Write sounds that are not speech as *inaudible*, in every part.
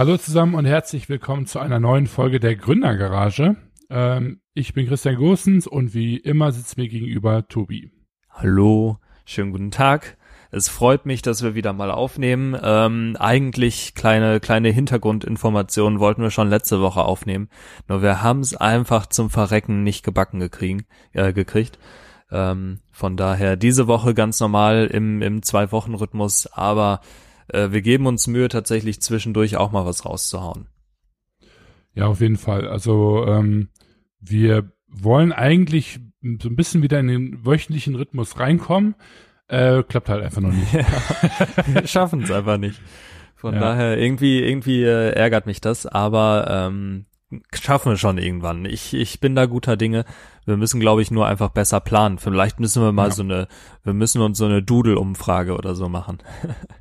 Hallo zusammen und herzlich willkommen zu einer neuen Folge der Gründergarage. Ähm, ich bin Christian Gosens und wie immer sitzt mir gegenüber Tobi. Hallo, schönen guten Tag. Es freut mich, dass wir wieder mal aufnehmen. Ähm, eigentlich kleine kleine Hintergrundinformationen wollten wir schon letzte Woche aufnehmen, nur wir haben es einfach zum Verrecken nicht gebacken gekriegen, äh, gekriegt. Ähm, von daher diese Woche ganz normal im im zwei Wochen Rhythmus, aber äh, wir geben uns Mühe tatsächlich zwischendurch auch mal was rauszuhauen. Ja, auf jeden Fall. Also ähm, wir wollen eigentlich so ein bisschen wieder in den wöchentlichen Rhythmus reinkommen. Äh, klappt halt einfach noch nicht. *laughs* wir schaffen es einfach nicht. Von ja. daher irgendwie irgendwie äh, ärgert mich das, aber ähm, schaffen wir schon irgendwann. Ich ich bin da guter Dinge. Wir müssen glaube ich nur einfach besser planen. Vielleicht müssen wir mal ja. so eine wir müssen uns so eine Doodle Umfrage oder so machen. *laughs*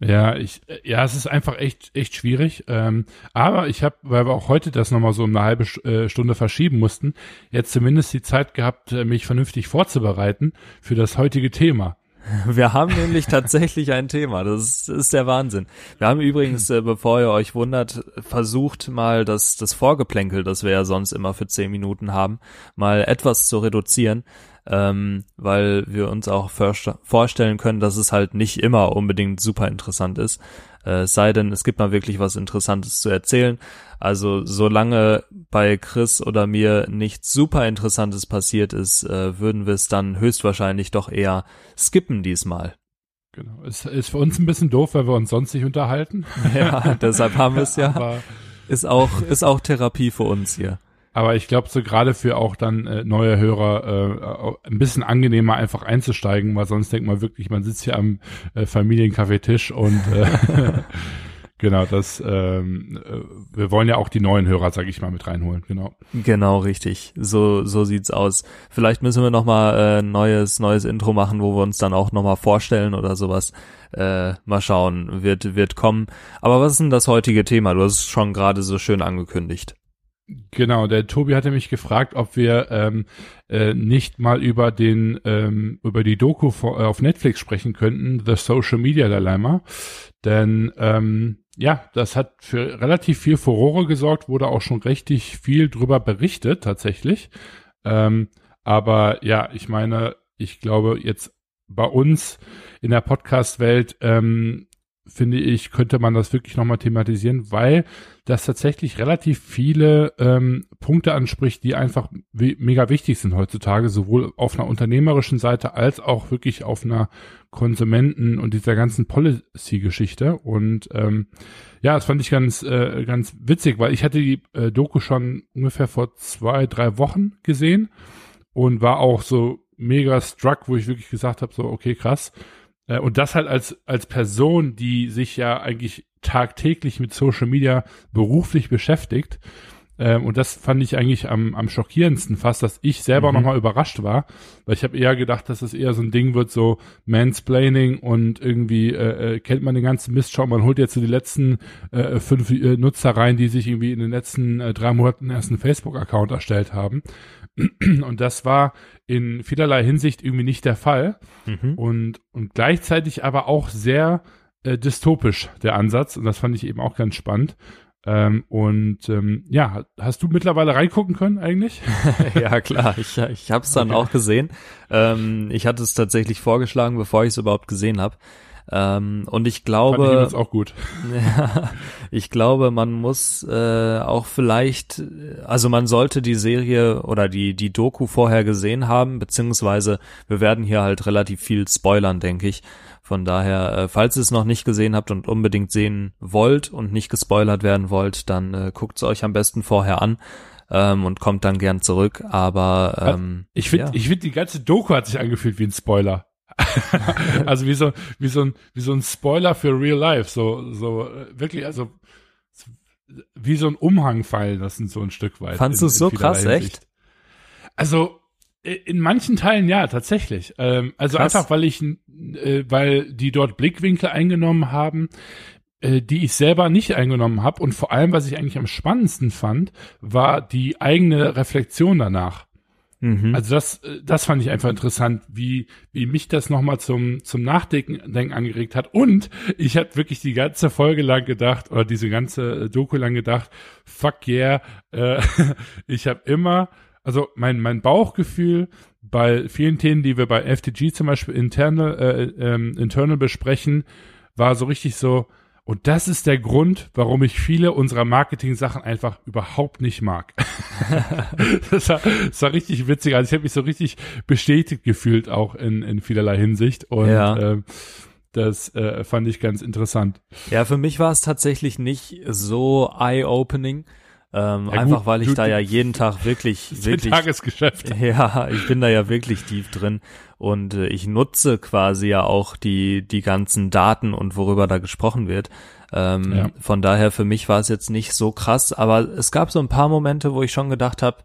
Ja, ich, ja, es ist einfach echt, echt schwierig. Ähm, aber ich habe, weil wir auch heute das nochmal so eine halbe äh, Stunde verschieben mussten, jetzt zumindest die Zeit gehabt, äh, mich vernünftig vorzubereiten für das heutige Thema. *laughs* Wir haben nämlich *laughs* tatsächlich ein Thema. Das ist, der Wahnsinn. Wir haben übrigens, äh, bevor ihr euch wundert, versucht mal das, das Vorgeplänkel, das wir ja sonst immer für zehn Minuten haben, mal etwas zu reduzieren ähm, weil wir uns auch vorstellen können, dass es halt nicht immer unbedingt super interessant ist. Äh, sei denn, es gibt mal wirklich was Interessantes zu erzählen. Also solange bei Chris oder mir nichts super Interessantes passiert ist, äh, würden wir es dann höchstwahrscheinlich doch eher skippen diesmal. Genau. Es ist für uns ein bisschen doof, weil wir uns sonst nicht unterhalten. *laughs* Ja, deshalb haben wir es ja. *laughs* ist auch, ist auch Therapie für uns hier. Aber ich glaube, so gerade für auch dann äh, neue Hörer äh, ein bisschen angenehmer einfach einzusteigen, weil sonst denkt man wirklich, man sitzt hier am äh, Familienkaffeetisch und äh, *laughs* genau, das ähm, äh, wir wollen ja auch die neuen Hörer, sag ich mal, mit reinholen, genau. Genau, richtig. So so sieht's aus. Vielleicht müssen wir noch mal äh, neues neues Intro machen, wo wir uns dann auch noch mal vorstellen oder sowas. Äh, mal schauen, wird wird kommen. Aber was ist denn das heutige Thema? Du hast es schon gerade so schön angekündigt. Genau, der Tobi hatte mich gefragt, ob wir ähm, äh, nicht mal über den ähm, über die Doku vor, äh, auf Netflix sprechen könnten, The Social Media Dilemma, denn ähm, ja, das hat für relativ viel Furore gesorgt, wurde auch schon richtig viel drüber berichtet tatsächlich. Ähm, aber ja, ich meine, ich glaube jetzt bei uns in der Podcast-Welt ähm, finde ich, könnte man das wirklich nochmal thematisieren, weil das tatsächlich relativ viele ähm, Punkte anspricht, die einfach mega wichtig sind heutzutage, sowohl auf einer unternehmerischen Seite als auch wirklich auf einer Konsumenten- und dieser ganzen Policy-Geschichte. Und ähm, ja, das fand ich ganz, äh, ganz witzig, weil ich hatte die äh, Doku schon ungefähr vor zwei, drei Wochen gesehen und war auch so mega struck, wo ich wirklich gesagt habe, so, okay, krass und das halt als, als Person, die sich ja eigentlich tagtäglich mit Social Media beruflich beschäftigt. Ähm, und das fand ich eigentlich am, am schockierendsten fast, dass ich selber mhm. nochmal überrascht war, weil ich habe eher gedacht, dass es eher so ein Ding wird, so Mansplaining und irgendwie äh, äh, kennt man den ganzen Mist schon, man holt jetzt so die letzten äh, fünf äh, Nutzer rein, die sich irgendwie in den letzten äh, drei Monaten erst einen Facebook-Account erstellt haben. *clears throat* Und das war in vielerlei Hinsicht irgendwie nicht der Fall. Mhm. Und, und gleichzeitig aber auch sehr äh, dystopisch, der Ansatz. Und das fand ich eben auch ganz spannend. Ähm, und ähm, ja, hast du mittlerweile reingucken können eigentlich? *laughs* ja, klar, ich, ich habe es dann okay. auch gesehen. Ähm, ich hatte es tatsächlich vorgeschlagen, bevor ich es überhaupt gesehen habe. Ähm, und ich glaube, ich auch gut. Ja, *laughs* ich glaube, man muss äh, auch vielleicht, also man sollte die Serie oder die die Doku vorher gesehen haben, beziehungsweise wir werden hier halt relativ viel spoilern, denke ich. Von daher, äh, falls ihr es noch nicht gesehen habt und unbedingt sehen wollt und nicht gespoilert werden wollt, dann äh, guckt es euch am besten vorher an. Ähm, und kommt dann gern zurück. Aber ähm, ich finde, ja. ich finde die ganze Doku hat sich angefühlt wie ein Spoiler. *laughs* also wie so, wie so ein, wie so ein Spoiler für Real Life, so, so, wirklich, also, wie so ein Umhang fallen lassen, so ein Stück weit. Fandst du es so krass, Hinsicht. echt? Also, in manchen Teilen ja, tatsächlich. Ähm, also krass. einfach, weil ich, äh, weil die dort Blickwinkel eingenommen haben, äh, die ich selber nicht eingenommen habe. Und vor allem, was ich eigentlich am spannendsten fand, war die eigene Reflexion danach. Mhm. Also das, das fand ich einfach interessant, wie, wie mich das nochmal zum, zum Nachdenken Denken angeregt hat. Und ich habe wirklich die ganze Folge lang gedacht, oder diese ganze Doku lang gedacht, fuck yeah, äh, *laughs* ich habe immer, also mein, mein Bauchgefühl bei vielen Themen, die wir bei FTG zum Beispiel internal, äh, ähm, internal besprechen, war so richtig so, und das ist der Grund, warum ich viele unserer Marketing-Sachen einfach überhaupt nicht mag. *laughs* das, war, das war richtig witzig. Also ich habe mich so richtig bestätigt gefühlt, auch in, in vielerlei Hinsicht. Und ja. äh, das äh, fand ich ganz interessant. Ja, für mich war es tatsächlich nicht so eye-opening. Ähm, ja, einfach weil ich du, da ja jeden Tag *laughs* wirklich, wirklich. Tagesgeschäft. *laughs* Ja, ich bin da ja wirklich tief drin und äh, ich nutze quasi ja auch die, die ganzen Daten und worüber da gesprochen wird. Ähm, ja. Von daher für mich war es jetzt nicht so krass, aber es gab so ein paar Momente, wo ich schon gedacht habe,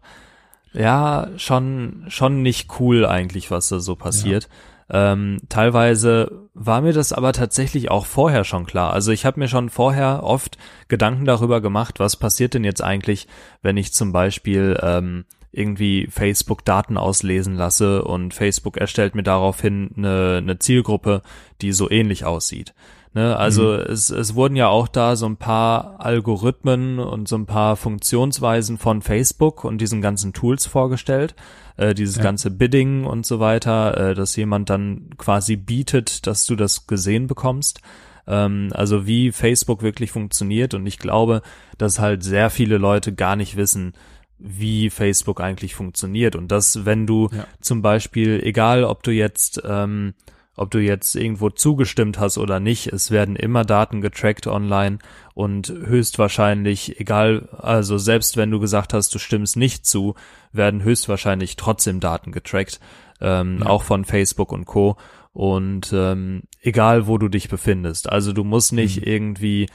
ja, schon, schon nicht cool eigentlich, was da so passiert. Ja. Ähm, teilweise war mir das aber tatsächlich auch vorher schon klar. Also ich habe mir schon vorher oft Gedanken darüber gemacht, was passiert denn jetzt eigentlich, wenn ich zum Beispiel ähm, irgendwie Facebook Daten auslesen lasse und Facebook erstellt mir daraufhin eine, eine Zielgruppe, die so ähnlich aussieht. Ne? Also mhm. es, es wurden ja auch da so ein paar Algorithmen und so ein paar Funktionsweisen von Facebook und diesen ganzen Tools vorgestellt. Äh, dieses ja. ganze Bidding und so weiter, äh, dass jemand dann quasi bietet, dass du das gesehen bekommst. Ähm, also wie Facebook wirklich funktioniert. Und ich glaube, dass halt sehr viele Leute gar nicht wissen, wie Facebook eigentlich funktioniert. Und dass, wenn du ja. zum Beispiel, egal ob du jetzt ähm, ob du jetzt irgendwo zugestimmt hast oder nicht, es werden immer Daten getrackt online und höchstwahrscheinlich, egal, also selbst wenn du gesagt hast, du stimmst nicht zu, werden höchstwahrscheinlich trotzdem Daten getrackt, ähm, ja. auch von Facebook und Co. Und ähm, egal, wo du dich befindest. Also du musst nicht mhm. irgendwie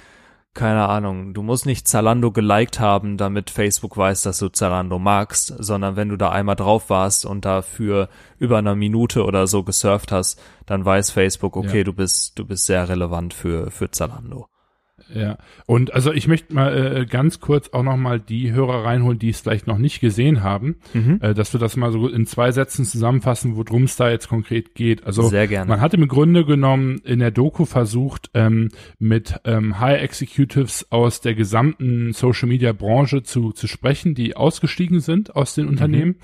keine Ahnung, du musst nicht Zalando geliked haben, damit Facebook weiß, dass du Zalando magst, sondern wenn du da einmal drauf warst und dafür über eine Minute oder so gesurft hast, dann weiß Facebook, okay, ja. du bist, du bist sehr relevant für, für Zalando. Ja, und also ich möchte mal äh, ganz kurz auch noch mal die Hörer reinholen, die es vielleicht noch nicht gesehen haben, mhm. äh, dass wir das mal so in zwei Sätzen zusammenfassen, worum es da jetzt konkret geht. Also Sehr gerne. man hat im Grunde genommen in der Doku versucht, ähm, mit ähm, High Executives aus der gesamten Social Media Branche zu, zu sprechen, die ausgestiegen sind aus den mhm. Unternehmen. Mhm.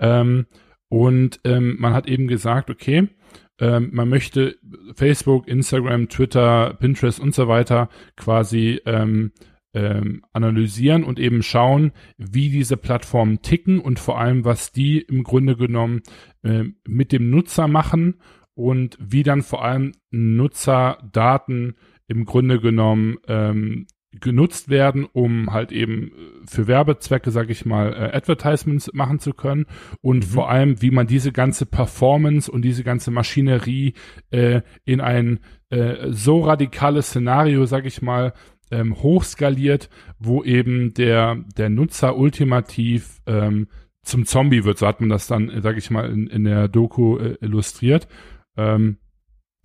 Ähm, und ähm, man hat eben gesagt, okay, ähm, man möchte Facebook, Instagram, Twitter, Pinterest und so weiter quasi ähm, ähm, analysieren und eben schauen, wie diese Plattformen ticken und vor allem, was die im Grunde genommen äh, mit dem Nutzer machen und wie dann vor allem Nutzerdaten im Grunde genommen ähm, genutzt werden, um halt eben äh, für Werbezwecke, sag ich mal, äh, Advertisements machen zu können und mhm. vor allem, wie man diese ganze Performance und diese ganze Maschinerie äh, in ein äh, so radikales Szenario, sag ich mal, ähm, hochskaliert, wo eben der der Nutzer ultimativ ähm, zum Zombie wird, so hat man das dann, sag ich mal, in, in der Doku äh, illustriert. Ähm,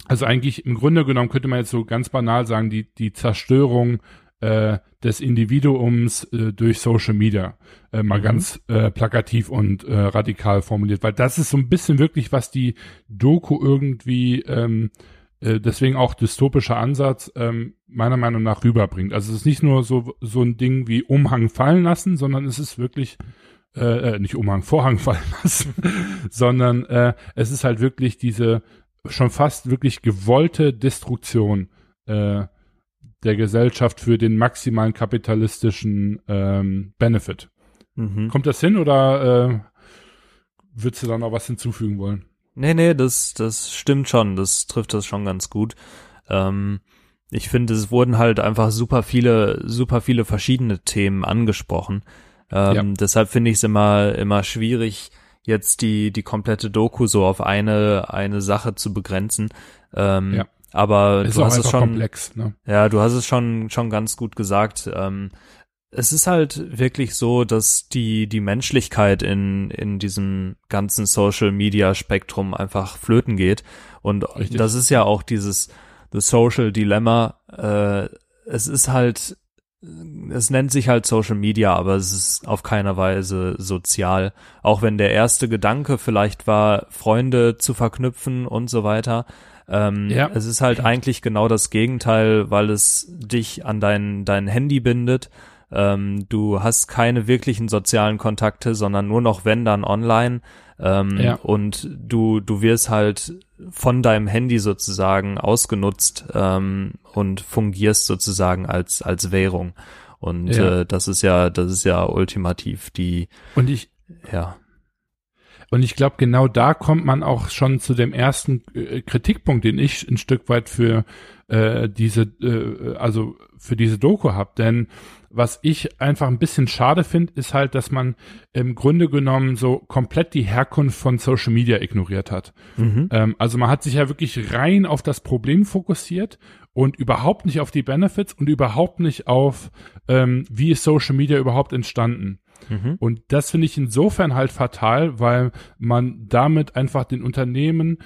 also eigentlich im Grunde genommen könnte man jetzt so ganz banal sagen, die, die Zerstörung äh, des Individuums äh, durch Social Media. Äh, mal mhm. ganz äh, plakativ und äh, radikal formuliert, weil das ist so ein bisschen wirklich, was die Doku irgendwie, ähm, äh, deswegen auch dystopischer Ansatz, ähm, meiner Meinung nach rüberbringt. Also es ist nicht nur so, so ein Ding wie Umhang fallen lassen, sondern es ist wirklich äh, äh, nicht Umhang, Vorhang *laughs* fallen lassen, sondern äh, es ist halt wirklich diese schon fast wirklich gewollte Destruktion äh, der Gesellschaft für den maximalen kapitalistischen ähm, Benefit. Mhm. Kommt das hin oder äh, würdest du da noch was hinzufügen wollen? Nee, nee, das, das stimmt schon. Das trifft das schon ganz gut. Ähm, ich finde, es wurden halt einfach super viele, super viele verschiedene Themen angesprochen. Ähm, ja. Deshalb finde ich es immer, immer schwierig, jetzt die, die komplette Doku so auf eine, eine Sache zu begrenzen. Ähm, ja. Aber ist du hast es schon, komplex, ne? ja, du hast es schon, schon ganz gut gesagt. Ähm, es ist halt wirklich so, dass die, die Menschlichkeit in, in diesem ganzen Social Media Spektrum einfach flöten geht. Und Richtig. das ist ja auch dieses The Social Dilemma. Äh, es ist halt es nennt sich halt Social Media, aber es ist auf keiner Weise sozial. Auch wenn der erste Gedanke vielleicht war, Freunde zu verknüpfen und so weiter. Ähm, ja. Es ist halt eigentlich genau das Gegenteil, weil es dich an dein, dein Handy bindet. Ähm, du hast keine wirklichen sozialen Kontakte, sondern nur noch wenn dann online. Ähm, ja. Und du, du wirst halt von deinem Handy sozusagen ausgenutzt ähm, und fungierst sozusagen als als Währung. Und ja. äh, das ist ja, das ist ja ultimativ die. Und ich, ja. Und ich glaube, genau da kommt man auch schon zu dem ersten äh, Kritikpunkt, den ich ein Stück weit für äh, diese, äh, also für diese Doku habe. Denn was ich einfach ein bisschen schade finde, ist halt, dass man im Grunde genommen so komplett die Herkunft von Social Media ignoriert hat. Mhm. Ähm, also man hat sich ja wirklich rein auf das Problem fokussiert und überhaupt nicht auf die Benefits und überhaupt nicht auf, ähm, wie ist Social Media überhaupt entstanden. Mhm. Und das finde ich insofern halt fatal, weil man damit einfach den Unternehmen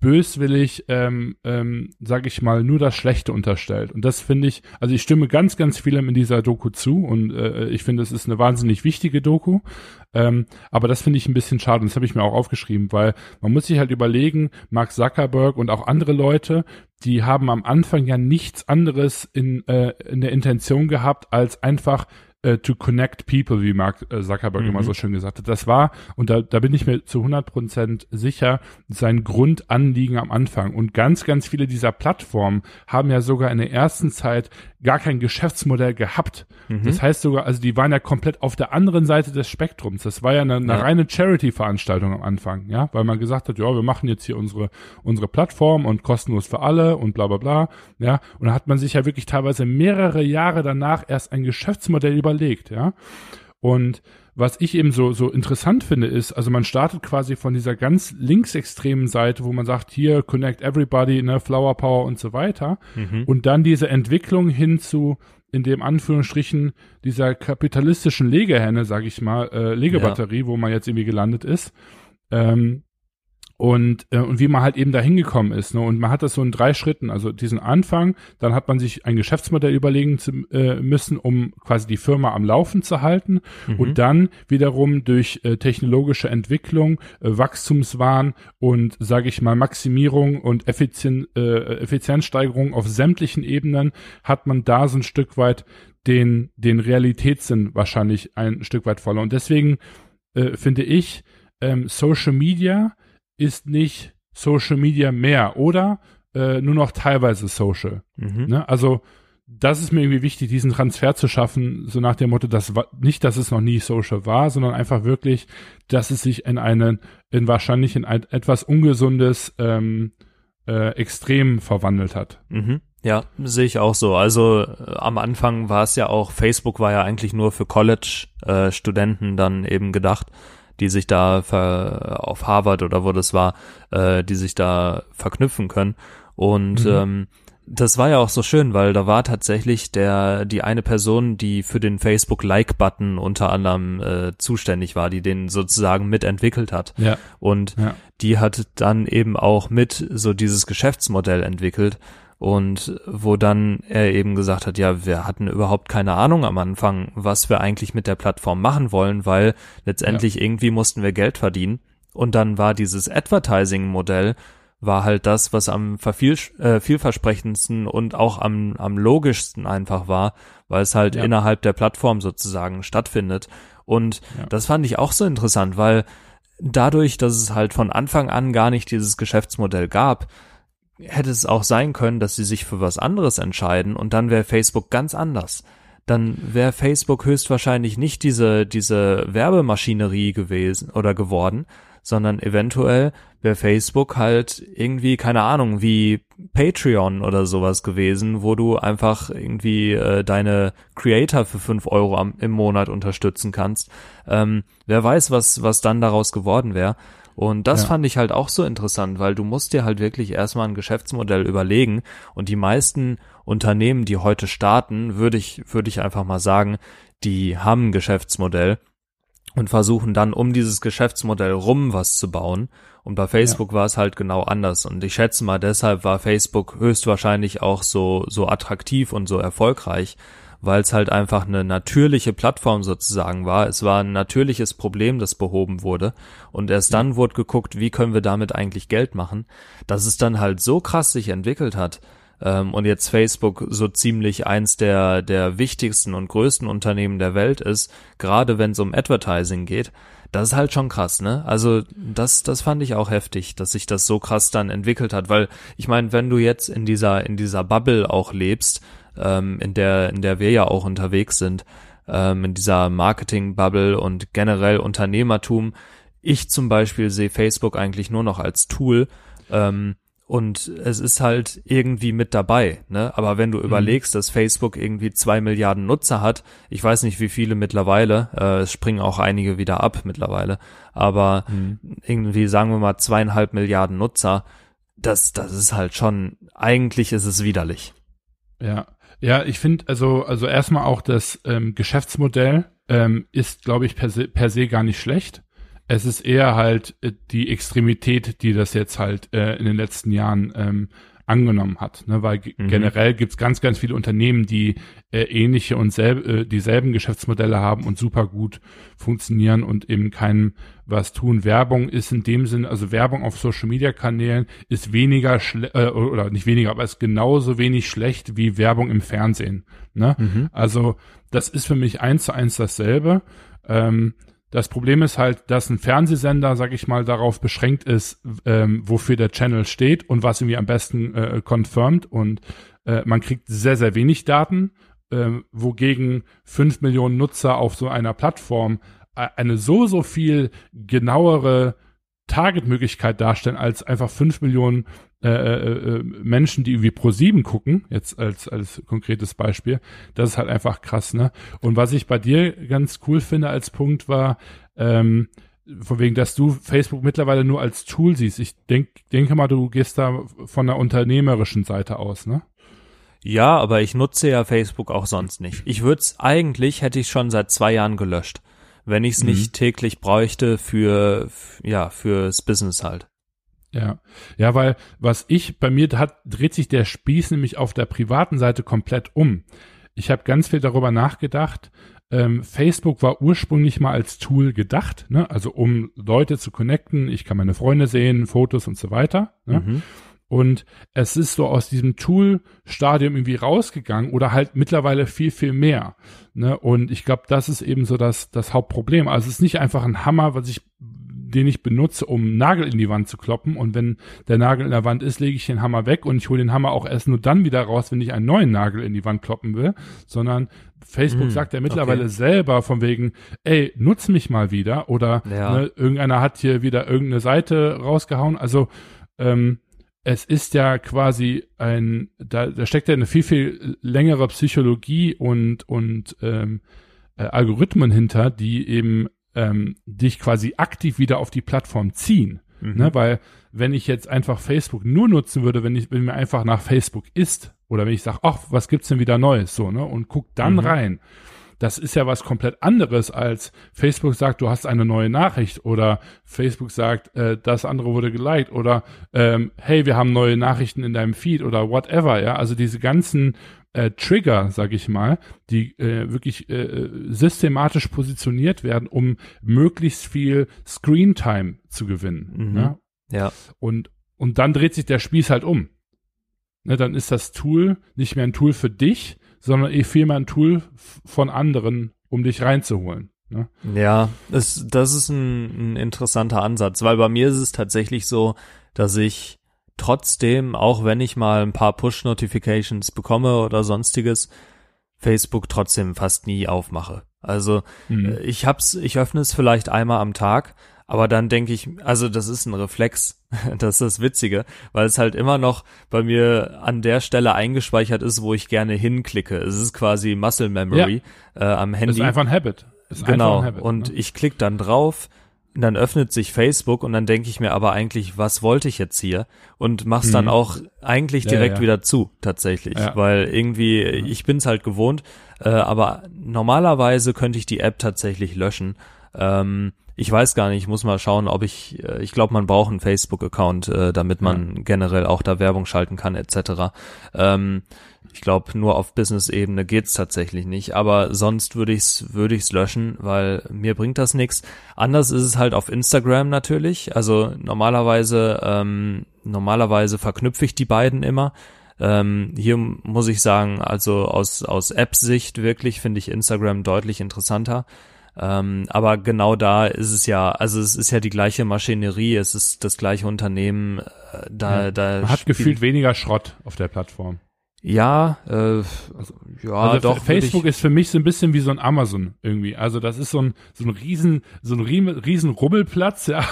böswillig, ähm, ähm, sage ich mal, nur das Schlechte unterstellt. Und das finde ich, also ich stimme ganz, ganz vielem in dieser Doku zu und äh, ich finde, es ist eine wahnsinnig wichtige Doku. Ähm, aber das finde ich ein bisschen schade und das habe ich mir auch aufgeschrieben, weil man muss sich halt überlegen, Mark Zuckerberg und auch andere Leute, die haben am Anfang ja nichts anderes in, äh, in der Intention gehabt, als einfach äh, to connect people, wie Mark äh, Zuckerberg mhm. immer so schön gesagt hat. Das war, und da, da bin ich mir zu 100 Prozent sicher, sein Grundanliegen am Anfang. Und ganz, ganz viele dieser Plattformen haben ja sogar in der ersten Zeit gar kein Geschäftsmodell gehabt. Mhm. Das heißt sogar, also die waren ja komplett auf der anderen Seite des Spektrums. Das war ja eine, eine ja. reine Charity-Veranstaltung am Anfang, ja, weil man gesagt hat, ja, wir machen jetzt hier unsere, unsere Plattform und kostenlos für alle und bla bla bla, ja. Und da hat man sich ja wirklich teilweise mehrere Jahre danach erst ein Geschäftsmodell überlegt, ja. Und was ich eben so, so interessant finde, ist, also man startet quasi von dieser ganz linksextremen Seite, wo man sagt, hier connect everybody, ne, Flower Power und so weiter. Mhm. Und dann diese Entwicklung hin zu, in dem Anführungsstrichen, dieser kapitalistischen Legehenne, sag ich mal, äh, Legebatterie, ja. wo man jetzt irgendwie gelandet ist. Ähm, und, äh, und wie man halt eben da hingekommen ist. Ne? Und man hat das so in drei Schritten, also diesen Anfang, dann hat man sich ein Geschäftsmodell überlegen zu, äh, müssen, um quasi die Firma am Laufen zu halten mhm. und dann wiederum durch äh, technologische Entwicklung, äh, Wachstumswahn und, sage ich mal, Maximierung und Effizien, äh, Effizienzsteigerung auf sämtlichen Ebenen hat man da so ein Stück weit den, den Realitätssinn wahrscheinlich ein Stück weit verloren. Und deswegen äh, finde ich, ähm, Social Media ist nicht Social Media mehr oder äh, nur noch teilweise Social. Mhm. Ne? Also das ist mir irgendwie wichtig, diesen Transfer zu schaffen, so nach dem Motto, dass nicht, dass es noch nie Social war, sondern einfach wirklich, dass es sich in einen, in wahrscheinlich in ein etwas ungesundes ähm, äh, Extrem verwandelt hat. Mhm. Ja, sehe ich auch so. Also äh, am Anfang war es ja auch, Facebook war ja eigentlich nur für College-Studenten äh, dann eben gedacht die sich da ver, auf Harvard oder wo das war, äh, die sich da verknüpfen können. Und mhm. ähm, das war ja auch so schön, weil da war tatsächlich der die eine Person, die für den Facebook Like Button unter anderem äh, zuständig war, die den sozusagen mitentwickelt hat. Ja. Und ja. die hat dann eben auch mit so dieses Geschäftsmodell entwickelt und wo dann er eben gesagt hat, ja, wir hatten überhaupt keine Ahnung am Anfang, was wir eigentlich mit der Plattform machen wollen, weil letztendlich ja. irgendwie mussten wir Geld verdienen. Und dann war dieses Advertising-Modell war halt das, was am verviel, äh, vielversprechendsten und auch am, am logischsten einfach war, weil es halt ja. innerhalb der Plattform sozusagen stattfindet. Und ja. das fand ich auch so interessant, weil dadurch, dass es halt von Anfang an gar nicht dieses Geschäftsmodell gab, hätte es auch sein können, dass sie sich für was anderes entscheiden und dann wäre Facebook ganz anders. Dann wäre Facebook höchstwahrscheinlich nicht diese, diese Werbemaschinerie gewesen oder geworden, sondern eventuell wäre Facebook halt irgendwie, keine Ahnung, wie Patreon oder sowas gewesen, wo du einfach irgendwie äh, deine Creator für fünf Euro am, im Monat unterstützen kannst. Ähm, wer weiß, was, was dann daraus geworden wäre. Und das ja. fand ich halt auch so interessant, weil du musst dir halt wirklich erstmal ein Geschäftsmodell überlegen und die meisten Unternehmen, die heute starten, würde ich, würde ich einfach mal sagen, die haben ein Geschäftsmodell und versuchen dann um dieses Geschäftsmodell rum was zu bauen. Und bei Facebook ja. war es halt genau anders. Und ich schätze mal, deshalb war Facebook höchstwahrscheinlich auch so, so attraktiv und so erfolgreich, weil es halt einfach eine natürliche Plattform sozusagen war. Es war ein natürliches Problem, das behoben wurde. Und erst dann wurde geguckt, wie können wir damit eigentlich Geld machen, dass es dann halt so krass sich entwickelt hat. Ähm, und jetzt Facebook so ziemlich eins der, der wichtigsten und größten Unternehmen der Welt ist, gerade wenn es um Advertising geht. Das ist halt schon krass, ne? Also das, das fand ich auch heftig, dass sich das so krass dann entwickelt hat, weil ich meine, wenn du jetzt in dieser in dieser Bubble auch lebst, ähm, in der in der wir ja auch unterwegs sind, ähm, in dieser Marketing-Bubble und generell Unternehmertum, ich zum Beispiel sehe Facebook eigentlich nur noch als Tool. Ähm, und es ist halt irgendwie mit dabei, ne? Aber wenn du mhm. überlegst, dass Facebook irgendwie zwei Milliarden Nutzer hat, ich weiß nicht, wie viele mittlerweile, äh, es springen auch einige wieder ab mittlerweile, aber mhm. irgendwie sagen wir mal zweieinhalb Milliarden Nutzer, das, das ist halt schon, eigentlich ist es widerlich. Ja, ja, ich finde also, also erstmal auch das ähm, Geschäftsmodell ähm, ist, glaube ich, per se, per se gar nicht schlecht. Es ist eher halt äh, die Extremität, die das jetzt halt äh, in den letzten Jahren ähm, angenommen hat, ne? weil mhm. generell gibt's ganz, ganz viele Unternehmen, die äh, ähnliche und selb, äh, dieselben Geschäftsmodelle haben und super gut funktionieren und eben keinem was tun. Werbung ist in dem Sinn, also Werbung auf Social Media Kanälen ist weniger äh, oder nicht weniger, aber ist genauso wenig schlecht wie Werbung im Fernsehen. Ne? Mhm. Also das ist für mich eins zu eins dasselbe. Ähm, das Problem ist halt, dass ein Fernsehsender, sag ich mal, darauf beschränkt ist, ähm, wofür der Channel steht und was irgendwie am besten äh, confirmed. Und äh, man kriegt sehr, sehr wenig Daten, äh, wogegen fünf Millionen Nutzer auf so einer Plattform äh, eine so, so viel genauere Targetmöglichkeit darstellen als einfach fünf Millionen äh, äh, äh, Menschen, die irgendwie pro sieben gucken, jetzt als, als konkretes Beispiel, das ist halt einfach krass, ne? Und was ich bei dir ganz cool finde als Punkt war, ähm, von wegen, dass du Facebook mittlerweile nur als Tool siehst. Ich denk, denke mal, du gehst da von der unternehmerischen Seite aus, ne? Ja, aber ich nutze ja Facebook auch sonst nicht. Ich würde es eigentlich, hätte ich schon seit zwei Jahren gelöscht wenn ich es mhm. nicht täglich bräuchte für, ja, fürs Business halt. Ja, ja, weil was ich bei mir hat, dreht sich der Spieß nämlich auf der privaten Seite komplett um. Ich habe ganz viel darüber nachgedacht. Ähm, Facebook war ursprünglich mal als Tool gedacht, ne? also um Leute zu connecten. Ich kann meine Freunde sehen, Fotos und so weiter. Ne? Mhm. Und es ist so aus diesem Tool-Stadium irgendwie rausgegangen oder halt mittlerweile viel, viel mehr. Ne? Und ich glaube, das ist eben so das, das Hauptproblem. Also es ist nicht einfach ein Hammer, was ich den ich benutze, um Nagel in die Wand zu kloppen. Und wenn der Nagel in der Wand ist, lege ich den Hammer weg und ich hole den Hammer auch erst nur dann wieder raus, wenn ich einen neuen Nagel in die Wand kloppen will. Sondern Facebook mm, sagt ja mittlerweile okay. selber von wegen, ey, nutz mich mal wieder. Oder ja. ne, irgendeiner hat hier wieder irgendeine Seite rausgehauen. Also ähm, es ist ja quasi ein, da, da steckt ja eine viel, viel längere Psychologie und, und ähm, äh, Algorithmen hinter, die eben ähm, dich quasi aktiv wieder auf die Plattform ziehen. Mhm. Ne? Weil wenn ich jetzt einfach Facebook nur nutzen würde, wenn ich, wenn mir einfach nach Facebook ist, oder wenn ich sage, ach, was gibt's denn wieder Neues, so, ne, und guck dann mhm. rein, das ist ja was komplett anderes als Facebook sagt, du hast eine neue Nachricht oder Facebook sagt, äh, das andere wurde geliked oder ähm, hey, wir haben neue Nachrichten in deinem Feed oder whatever, ja. Also diese ganzen äh, Trigger, sag ich mal, die äh, wirklich äh, systematisch positioniert werden, um möglichst viel Screen-Time zu gewinnen. Mhm. Ja? ja. Und, und dann dreht sich der Spieß halt um. Ne, dann ist das Tool nicht mehr ein Tool für dich, sondern eh vielmehr ein Tool von anderen, um dich reinzuholen. Ne? Ja, das, das ist ein, ein interessanter Ansatz, weil bei mir ist es tatsächlich so, dass ich trotzdem, auch wenn ich mal ein paar Push-Notifications bekomme oder sonstiges, Facebook trotzdem fast nie aufmache. Also mhm. ich hab's, ich öffne es vielleicht einmal am Tag, aber dann denke ich, also das ist ein Reflex, *laughs* das ist das Witzige, weil es halt immer noch bei mir an der Stelle eingespeichert ist, wo ich gerne hinklicke. Es ist quasi Muscle Memory ja. äh, am Handy. Ist einfach ein Habit. genau. Ein Habit, und ne? ich klicke dann drauf, dann öffnet sich Facebook und dann denke ich mir aber eigentlich, was wollte ich jetzt hier? Und mach's mhm. dann auch eigentlich direkt ja, ja. wieder zu, tatsächlich. Weil irgendwie, ich bin's halt gewohnt, äh, aber normalerweise könnte ich die App tatsächlich löschen. Ähm, ich weiß gar nicht, ich muss mal schauen, ob ich, äh, ich glaube, man braucht einen Facebook-Account, äh, damit man ja. generell auch da Werbung schalten kann, etc. Ähm, ich glaube, nur auf Business-Ebene geht's tatsächlich nicht, aber sonst würde ich's würde ich's löschen, weil mir bringt das nichts. Anders ist es halt auf Instagram natürlich. Also normalerweise ähm, normalerweise verknüpfe ich die beiden immer. Ähm, hier muss ich sagen, also aus aus App-Sicht wirklich finde ich Instagram deutlich interessanter. Ähm, aber genau da ist es ja, also es ist ja die gleiche Maschinerie, es ist das gleiche Unternehmen. Äh, da, ja, da man hat gefühlt weniger Schrott auf der Plattform. Ja, äh, ja, also doch. Facebook ist für mich so ein bisschen wie so ein Amazon irgendwie. Also das ist so ein so ein riesen so ein riesen Rummelplatz, *laughs* ja,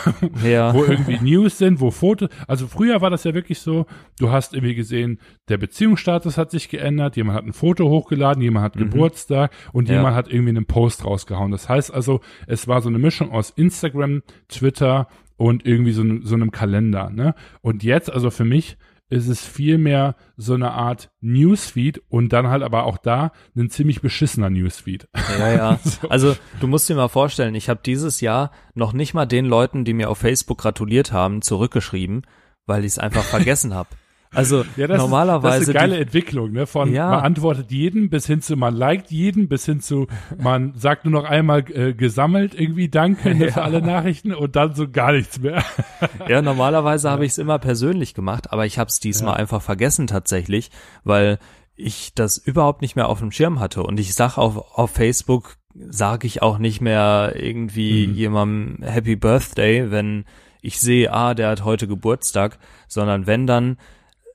ja. wo irgendwie News sind, wo Fotos. Also früher war das ja wirklich so. Du hast irgendwie gesehen, der Beziehungsstatus hat sich geändert. Jemand hat ein Foto hochgeladen, jemand hat mhm. Geburtstag und ja. jemand hat irgendwie einen Post rausgehauen. Das heißt also, es war so eine Mischung aus Instagram, Twitter und irgendwie so, so einem Kalender. Ne? Und jetzt, also für mich ist es vielmehr so eine Art Newsfeed und dann halt aber auch da ein ziemlich beschissener Newsfeed. Ja, ja. *laughs* so. Also du musst dir mal vorstellen, ich habe dieses Jahr noch nicht mal den Leuten, die mir auf Facebook gratuliert haben, zurückgeschrieben, weil ich es einfach vergessen habe. Also *laughs* ja, das normalerweise. Ist, das ist eine geile die, Entwicklung, ne? Von ja. man antwortet jeden bis hin zu man liked jeden, bis hin zu man sagt nur noch einmal äh, gesammelt irgendwie Danke ne, *laughs* ja. für alle Nachrichten und dann so gar nichts mehr. *laughs* ja, normalerweise habe ich es immer persönlich gemacht, aber ich habe es diesmal einfach vergessen tatsächlich, weil ich das überhaupt nicht mehr auf dem Schirm hatte und ich sag auf, auf Facebook sage ich auch nicht mehr irgendwie mhm. jemandem Happy Birthday, wenn ich sehe, ah, der hat heute Geburtstag, sondern wenn dann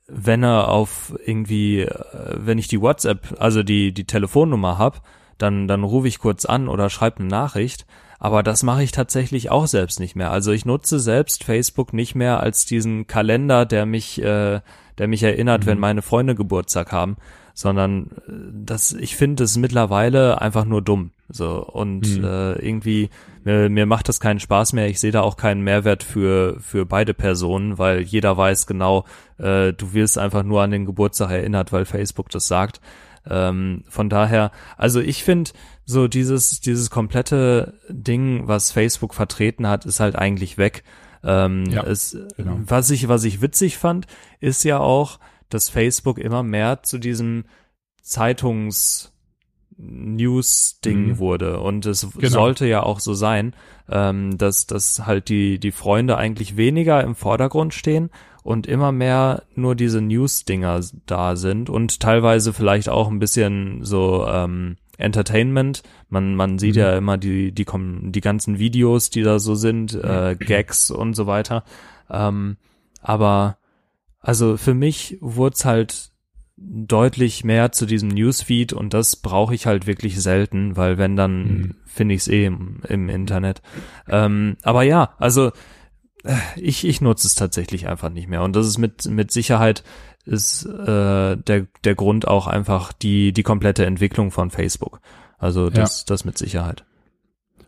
wenn er auf irgendwie, äh, wenn ich die WhatsApp, also die, die Telefonnummer hab, dann, dann rufe ich kurz an oder schreibe eine Nachricht. Aber das mache ich tatsächlich auch selbst nicht mehr. Also ich nutze selbst Facebook nicht mehr als diesen Kalender, der mich, äh, der mich erinnert, mhm. wenn meine Freunde Geburtstag haben, sondern äh, das, ich finde es mittlerweile einfach nur dumm. So und mhm. äh, irgendwie mir, mir macht das keinen Spaß mehr. Ich sehe da auch keinen Mehrwert für für beide Personen, weil jeder weiß genau, äh, du wirst einfach nur an den Geburtstag erinnert, weil Facebook das sagt. Ähm, von daher, also ich finde so dieses dieses komplette Ding, was Facebook vertreten hat, ist halt eigentlich weg. Ähm, ja, es, genau. Was ich was ich witzig fand, ist ja auch dass Facebook immer mehr zu diesem Zeitungs News-Ding mhm. wurde. Und es genau. sollte ja auch so sein, ähm, dass, dass halt die, die Freunde eigentlich weniger im Vordergrund stehen und immer mehr nur diese News-Dinger da sind und teilweise vielleicht auch ein bisschen so ähm, Entertainment. Man, man sieht mhm. ja immer die, die, kommen die ganzen Videos, die da so sind, äh, Gags und so weiter. Ähm, aber also für mich wurde es halt deutlich mehr zu diesem Newsfeed und das brauche ich halt wirklich selten, weil wenn dann mhm. finde ich es eh im, im Internet. Ähm, aber ja, also äh, ich, ich nutze es tatsächlich einfach nicht mehr und das ist mit mit Sicherheit ist äh, der der Grund auch einfach die die komplette Entwicklung von Facebook. Also das ja. das mit Sicherheit.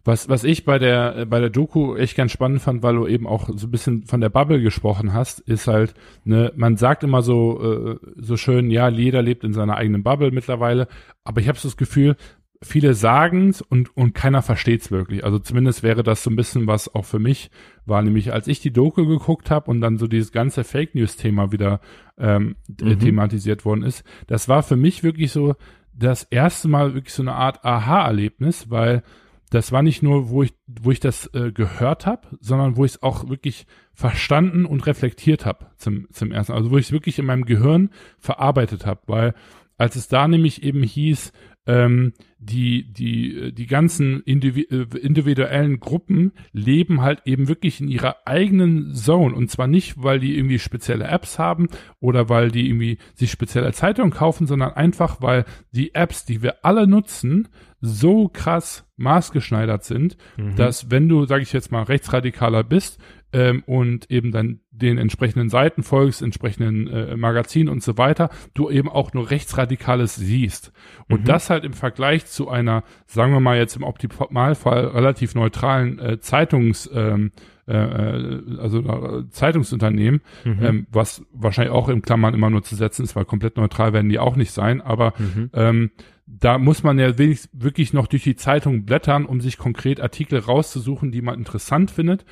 Was, was ich bei der, äh, bei der Doku echt ganz spannend fand, weil du eben auch so ein bisschen von der Bubble gesprochen hast, ist halt, ne, man sagt immer so, äh, so schön, ja, jeder lebt in seiner eigenen Bubble mittlerweile, aber ich habe so das Gefühl, viele sagen's und, und keiner versteht's wirklich. Also zumindest wäre das so ein bisschen was auch für mich war, nämlich als ich die Doku geguckt habe und dann so dieses ganze Fake News-Thema wieder ähm, mhm. thematisiert worden ist, das war für mich wirklich so das erste Mal wirklich so eine Art Aha-Erlebnis, weil das war nicht nur, wo ich, wo ich das äh, gehört habe, sondern wo ich es auch wirklich verstanden und reflektiert habe zum, zum ersten. Also wo ich es wirklich in meinem Gehirn verarbeitet habe, weil als es da nämlich eben hieß, ähm, die, die, die ganzen äh, individuellen Gruppen leben halt eben wirklich in ihrer eigenen Zone. Und zwar nicht, weil die irgendwie spezielle Apps haben oder weil die irgendwie sich spezielle Zeitungen kaufen, sondern einfach, weil die Apps, die wir alle nutzen, so krass maßgeschneidert sind, mhm. dass wenn du, sage ich jetzt mal, rechtsradikaler bist, ähm, und eben dann den entsprechenden Seiten folgst, entsprechenden äh, Magazinen und so weiter, du eben auch nur Rechtsradikales siehst. Und mhm. das halt im Vergleich zu einer, sagen wir mal jetzt im Optimalfall relativ neutralen äh, Zeitungs, ähm, äh, äh also äh, Zeitungsunternehmen, mhm. ähm, was wahrscheinlich auch in Klammern immer nur zu setzen ist, weil komplett neutral werden die auch nicht sein, aber mhm. ähm, da muss man ja wirklich noch durch die Zeitung blättern, um sich konkret Artikel rauszusuchen, die man interessant findet.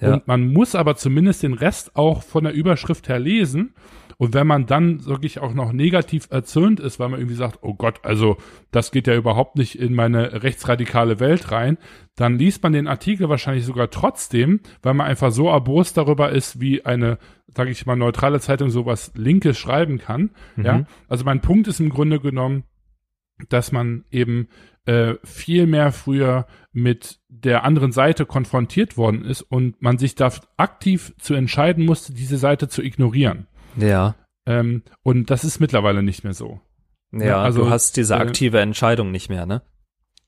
Ja. Und man muss aber zumindest den Rest auch von der Überschrift her lesen. Und wenn man dann wirklich auch noch negativ erzürnt ist, weil man irgendwie sagt, oh Gott, also das geht ja überhaupt nicht in meine rechtsradikale Welt rein, dann liest man den Artikel wahrscheinlich sogar trotzdem, weil man einfach so erbost darüber ist, wie eine, sage ich mal, neutrale Zeitung sowas Linkes schreiben kann. Mhm. Ja, also mein Punkt ist im Grunde genommen, dass man eben äh, viel mehr früher mit der anderen Seite konfrontiert worden ist und man sich da aktiv zu entscheiden musste, diese Seite zu ignorieren. Ja. Ähm, und das ist mittlerweile nicht mehr so. Ja, also du hast diese äh, aktive äh, Entscheidung nicht mehr, ne?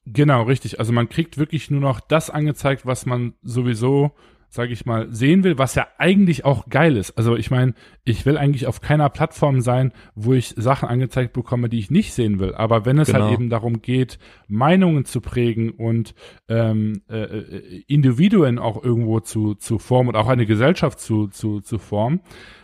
Genau, richtig. Also man kriegt wirklich nur noch das angezeigt, was man sowieso sage ich mal, sehen will, was ja eigentlich auch geil ist. Also ich meine, ich will eigentlich auf keiner Plattform sein, wo ich Sachen angezeigt bekomme, die ich nicht sehen will. Aber wenn es halt genau. halt eben darum geht, Meinungen zu prägen und ähm, äh, äh, Individuen auch irgendwo zu, zu formen und auch eine Gesellschaft zu, zu, zu formen,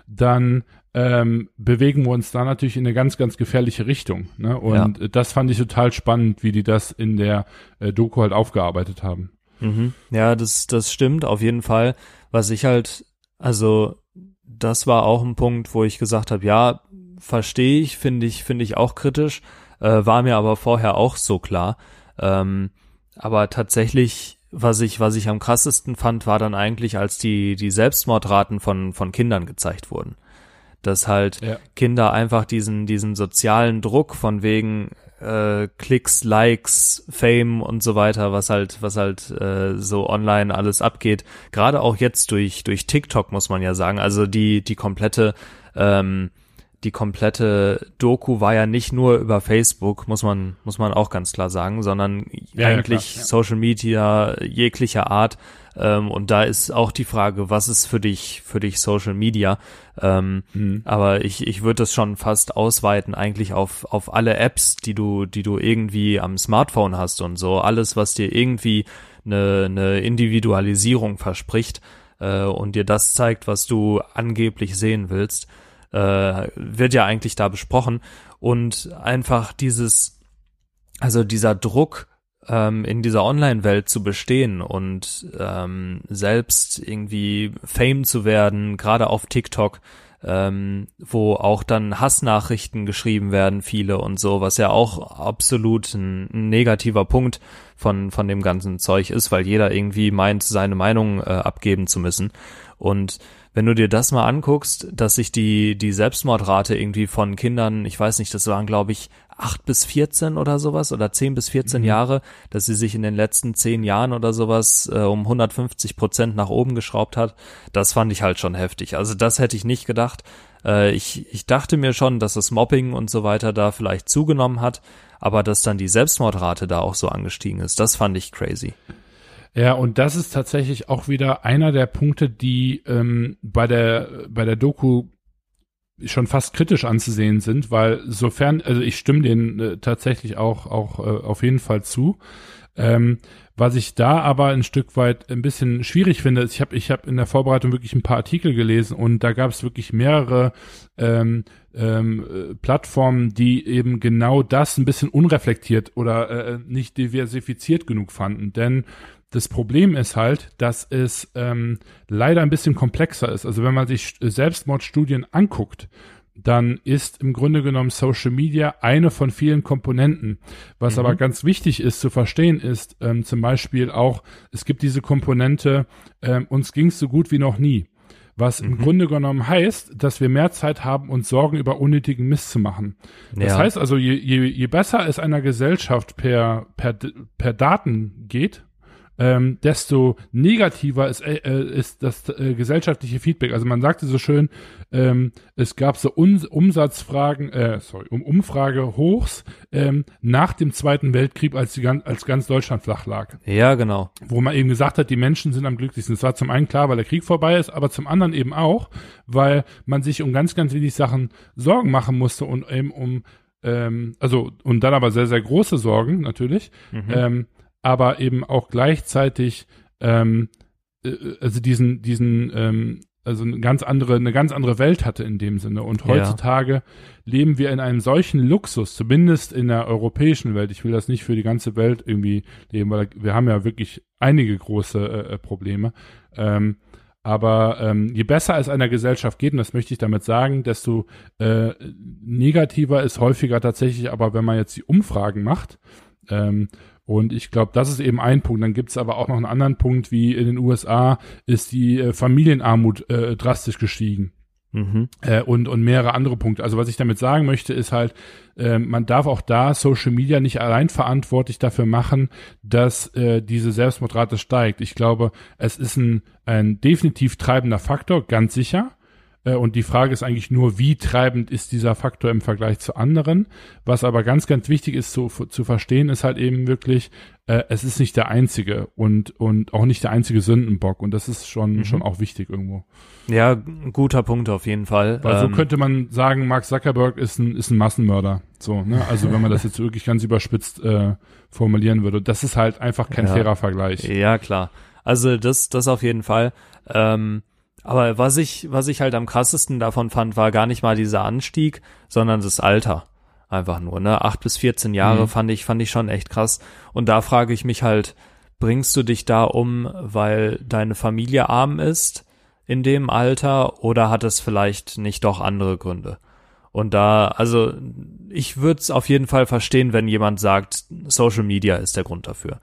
dann ähm, bewegen wir uns da natürlich in eine ganz, ganz gefährliche Richtung. Ne? Und ja. das fand ich total spannend, wie die das in der äh, Doku halt aufgearbeitet haben. Mhm. Ja, das, das stimmt auf jeden Fall. Was ich halt, also das war auch ein Punkt, wo ich gesagt habe, ja, verstehe ich, finde ich, finde ich auch kritisch, äh, war mir aber vorher auch so klar. Ähm, aber tatsächlich, was ich, was ich am krassesten fand, war dann eigentlich, als die, die Selbstmordraten von, von Kindern gezeigt wurden. Dass halt ja. Kinder einfach diesen, diesen sozialen Druck von wegen, äh, Klicks, Likes, Fame und so weiter, was halt, was halt äh, so online alles abgeht. Gerade auch jetzt durch durch TikTok muss man ja sagen. Also die die komplette ähm, die komplette Doku war ja nicht nur über Facebook, muss man, muss man auch ganz klar sagen, sondern ja, eigentlich ja, ja. Social Media jeglicher Art. Ähm, und da ist auch die Frage, was ist für dich, für dich Social Media? Ähm, mhm. Aber ich, ich würde das schon fast ausweiten, eigentlich auf, auf alle Apps, die du, die du irgendwie am Smartphone hast und so. Alles, was dir irgendwie eine, eine Individualisierung verspricht äh, und dir das zeigt, was du angeblich sehen willst äh, wird ja eigentlich da besprochen. Und einfach dieses, also dieser Druck, ähm, in dieser Online-Welt zu bestehen und ähm, selbst irgendwie Fame zu werden, gerade auf TikTok, ähm, wo auch dann Hassnachrichten geschrieben werden, viele und so, was ja auch absolut ein, ein, negativer Punkt von, von dem ganzen Zeug ist, weil jeder irgendwie meint, seine Meinung äh, abgeben zu müssen. Und wenn du dir das mal anguckst, dass sich die, die Selbstmordrate irgendwie von Kindern, ich weiß nicht, das waren glaube ich acht bis 14 oder sowas oder zehn bis 14 mhm. Jahre, dass sie sich in den letzten zehn Jahren oder sowas äh, um 150 Prozent nach oben geschraubt hat, das fand ich halt schon heftig. Also das hätte ich nicht gedacht. Äh, ich, ich dachte mir schon, dass das Mobbing und so weiter da vielleicht zugenommen hat, aber dass dann die Selbstmordrate da auch so angestiegen ist, das fand ich crazy. Ja, und das ist tatsächlich auch wieder einer der Punkte, die ähm, bei der bei der Doku schon fast kritisch anzusehen sind, weil sofern, also ich stimme denen äh, tatsächlich auch auch äh, auf jeden Fall zu. Ähm, was ich da aber ein Stück weit ein bisschen schwierig finde, ist, ich habe ich hab in der Vorbereitung wirklich ein paar Artikel gelesen und da gab es wirklich mehrere ähm, ähm, äh, Plattformen, die eben genau das ein bisschen unreflektiert oder äh, nicht diversifiziert genug fanden. Denn das Problem ist halt, dass es ähm, leider ein bisschen komplexer ist. Also wenn man sich Selbstmordstudien anguckt, dann ist im Grunde genommen Social Media eine von vielen Komponenten. Was mhm. aber ganz wichtig ist zu verstehen, ist ähm, zum Beispiel auch, es gibt diese Komponente, ähm, uns ging es so gut wie noch nie. Was mhm. im Grunde genommen heißt, dass wir mehr Zeit haben, uns Sorgen über unnötigen Mist zu machen. Das ja. heißt also, je, je, je besser es einer Gesellschaft per, per, per Daten geht, ähm, desto negativer ist, äh, ist das äh, gesellschaftliche Feedback. Also man sagte so schön, ähm, es gab so Un Umsatzfragen, äh, sorry, um Umfrage hochs ähm, nach dem Zweiten Weltkrieg, als, die, als ganz Deutschland flach lag. Ja, genau. Wo man eben gesagt hat, die Menschen sind am glücklichsten. Es war zum einen klar, weil der Krieg vorbei ist, aber zum anderen eben auch, weil man sich um ganz, ganz wenig Sachen Sorgen machen musste und eben um ähm, also und dann aber sehr, sehr große Sorgen natürlich, mhm. ähm, aber eben auch gleichzeitig ähm, äh, also diesen, diesen, ähm, also eine ganz andere, eine ganz andere Welt hatte in dem Sinne. Und heutzutage ja. leben wir in einem solchen Luxus, zumindest in der europäischen Welt. Ich will das nicht für die ganze Welt irgendwie leben, weil wir haben ja wirklich einige große äh, äh Probleme. Ähm, aber ähm, je besser es einer Gesellschaft geht, und das möchte ich damit sagen, desto äh, negativer ist häufiger tatsächlich, aber wenn man jetzt die Umfragen macht, ähm, und ich glaube, das ist eben ein Punkt. Dann gibt es aber auch noch einen anderen Punkt, wie in den USA ist die äh, Familienarmut äh, drastisch gestiegen. Mhm. Äh, und, und mehrere andere Punkte. Also was ich damit sagen möchte, ist halt, äh, man darf auch da Social Media nicht allein verantwortlich dafür machen, dass äh, diese Selbstmordrate steigt. Ich glaube, es ist ein, ein definitiv treibender Faktor, ganz sicher. Äh, und die Frage ist eigentlich nur, wie treibend ist dieser Faktor im Vergleich zu anderen. Was aber ganz, ganz wichtig ist zu, zu verstehen, ist halt eben wirklich, äh, es ist nicht der einzige und, und auch nicht der einzige Sündenbock. Und das ist schon, mhm. schon auch wichtig irgendwo. Ja, guter Punkt auf jeden Fall. Weil so ähm, könnte man sagen, Mark Zuckerberg ist ein, ist ein Massenmörder. So, ne? Also wenn man das jetzt wirklich ganz überspitzt äh, formulieren würde. Das ist halt einfach kein ja. fairer Vergleich. Ja, klar. Also das, das auf jeden Fall. Ähm, aber was ich, was ich halt am krassesten davon fand, war gar nicht mal dieser Anstieg, sondern das Alter. Einfach nur, ne? Acht bis 14 Jahre mhm. fand ich, fand ich schon echt krass. Und da frage ich mich halt, bringst du dich da um, weil deine Familie arm ist in dem Alter oder hat es vielleicht nicht doch andere Gründe? Und da, also ich würde es auf jeden Fall verstehen, wenn jemand sagt, Social Media ist der Grund dafür.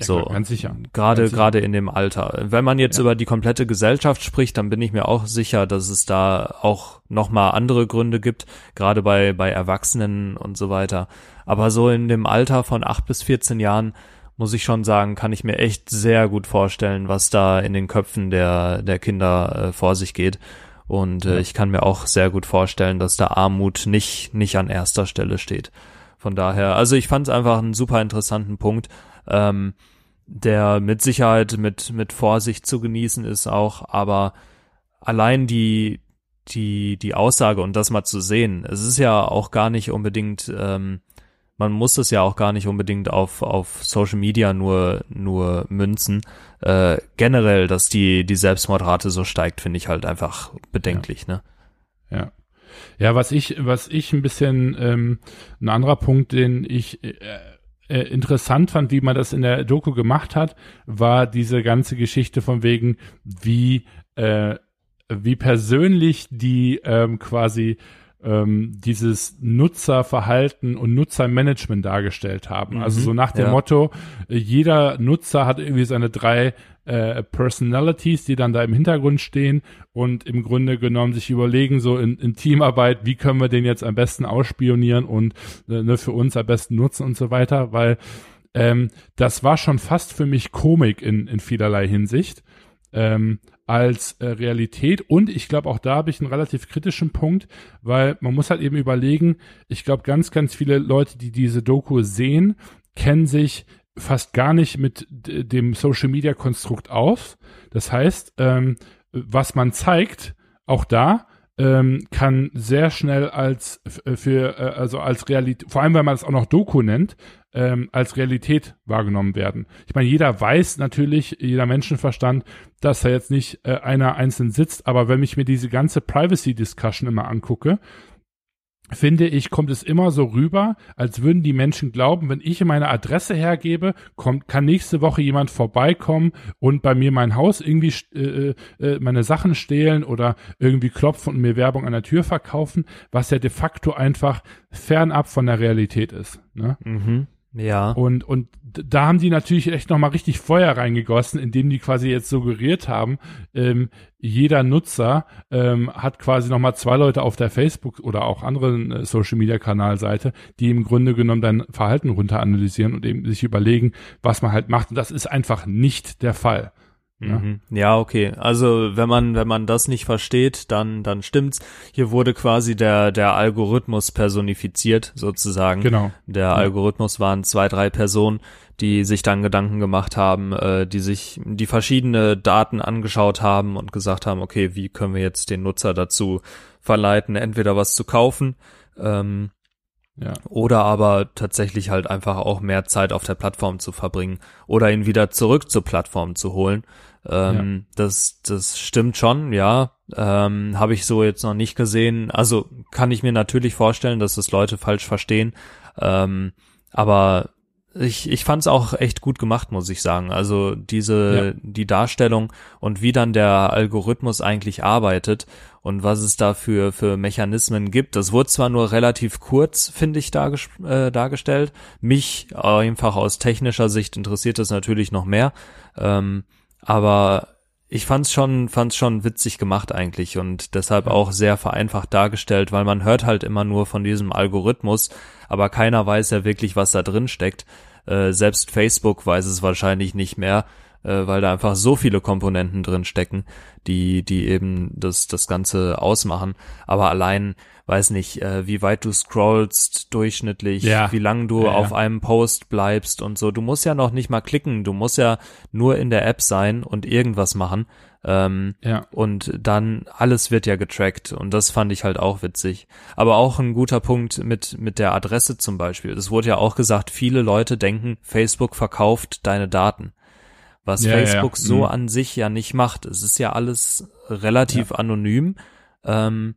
Ja, so, ganz sicher. Gerade, gerade in dem Alter. Wenn man jetzt ja. über die komplette Gesellschaft spricht, dann bin ich mir auch sicher, dass es da auch nochmal andere Gründe gibt, gerade bei, bei Erwachsenen und so weiter. Aber so in dem Alter von acht bis 14 Jahren, muss ich schon sagen, kann ich mir echt sehr gut vorstellen, was da in den Köpfen der, der Kinder äh, vor sich geht. Und äh, ich kann mir auch sehr gut vorstellen, dass da Armut nicht, nicht an erster Stelle steht. Von daher, also ich fand es einfach einen super interessanten Punkt. Ähm, der mit Sicherheit mit, mit Vorsicht zu genießen ist auch, aber allein die, die, die Aussage und das mal zu sehen, es ist ja auch gar nicht unbedingt, ähm, man muss es ja auch gar nicht unbedingt auf, auf Social Media nur, nur münzen. Äh, generell, dass die, die Selbstmordrate so steigt, finde ich halt einfach bedenklich, ja. ne? Ja. Ja, was ich, was ich ein bisschen, ähm, ein anderer Punkt, den ich äh, äh, interessant fand, wie man das in der Doku gemacht hat, war diese ganze Geschichte von wegen, wie, äh, wie persönlich die ähm, quasi ähm, dieses Nutzerverhalten und Nutzermanagement dargestellt haben. Mhm, also so nach dem ja. Motto, jeder Nutzer hat irgendwie seine drei äh, Personalities, die dann da im Hintergrund stehen und im Grunde genommen sich überlegen, so in, in Teamarbeit, wie können wir den jetzt am besten ausspionieren und äh, ne, für uns am besten nutzen und so weiter, weil ähm, das war schon fast für mich Komik in, in vielerlei Hinsicht. Ähm, als äh, Realität. Und ich glaube, auch da habe ich einen relativ kritischen Punkt, weil man muss halt eben überlegen, ich glaube, ganz, ganz viele Leute, die diese Doku sehen, kennen sich fast gar nicht mit dem Social Media Konstrukt aus. Das heißt, ähm, was man zeigt, auch da, ähm, kann sehr schnell als für äh, also als Realität, vor allem wenn man es auch noch Doku nennt, ähm, als Realität wahrgenommen werden. Ich meine, jeder weiß natürlich, jeder Menschenverstand, dass da jetzt nicht äh, einer einzeln sitzt, aber wenn ich mir diese ganze Privacy-Discussion immer angucke, finde ich, kommt es immer so rüber, als würden die Menschen glauben, wenn ich meine Adresse hergebe, kommt, kann nächste Woche jemand vorbeikommen und bei mir mein Haus irgendwie äh, äh, meine Sachen stehlen oder irgendwie klopfen und mir Werbung an der Tür verkaufen, was ja de facto einfach fernab von der Realität ist. Ne? Mhm. Ja. Und, und da haben die natürlich echt nochmal richtig Feuer reingegossen, indem die quasi jetzt suggeriert haben, ähm, jeder Nutzer ähm, hat quasi nochmal zwei Leute auf der Facebook oder auch anderen äh, Social Media Kanalseite, die im Grunde genommen dein Verhalten runter analysieren und eben sich überlegen, was man halt macht. Und das ist einfach nicht der Fall. Ja. Mhm. ja, okay. Also wenn man wenn man das nicht versteht, dann dann stimmt's. Hier wurde quasi der der Algorithmus personifiziert sozusagen. Genau. Der ja. Algorithmus waren zwei drei Personen, die sich dann Gedanken gemacht haben, äh, die sich die verschiedene Daten angeschaut haben und gesagt haben, okay, wie können wir jetzt den Nutzer dazu verleiten, entweder was zu kaufen ähm, ja. Oder aber tatsächlich halt einfach auch mehr Zeit auf der Plattform zu verbringen oder ihn wieder zurück zur Plattform zu holen. Ähm, ja. Das, das stimmt schon, ja. Ähm, Habe ich so jetzt noch nicht gesehen. Also kann ich mir natürlich vorstellen, dass das Leute falsch verstehen. Ähm, aber ich, ich fand es auch echt gut gemacht, muss ich sagen. Also diese, ja. die Darstellung und wie dann der Algorithmus eigentlich arbeitet und was es da für, für Mechanismen gibt. Das wurde zwar nur relativ kurz, finde ich, darges äh, dargestellt. Mich einfach aus technischer Sicht interessiert das natürlich noch mehr. Ähm, aber ich fand's schon, fand's schon witzig gemacht eigentlich und deshalb auch sehr vereinfacht dargestellt, weil man hört halt immer nur von diesem Algorithmus, aber keiner weiß ja wirklich, was da drin steckt. Äh, selbst Facebook weiß es wahrscheinlich nicht mehr, äh, weil da einfach so viele Komponenten drin stecken, die, die eben das, das Ganze ausmachen. Aber allein weiß nicht, äh, wie weit du scrollst durchschnittlich, ja. wie lang du ja, auf einem Post bleibst und so. Du musst ja noch nicht mal klicken, du musst ja nur in der App sein und irgendwas machen. Ähm, ja. Und dann alles wird ja getrackt und das fand ich halt auch witzig. Aber auch ein guter Punkt mit, mit der Adresse zum Beispiel. Es wurde ja auch gesagt, viele Leute denken, Facebook verkauft deine Daten. Was ja, Facebook so mhm. an sich ja nicht macht. Es ist ja alles relativ anonym. Ähm,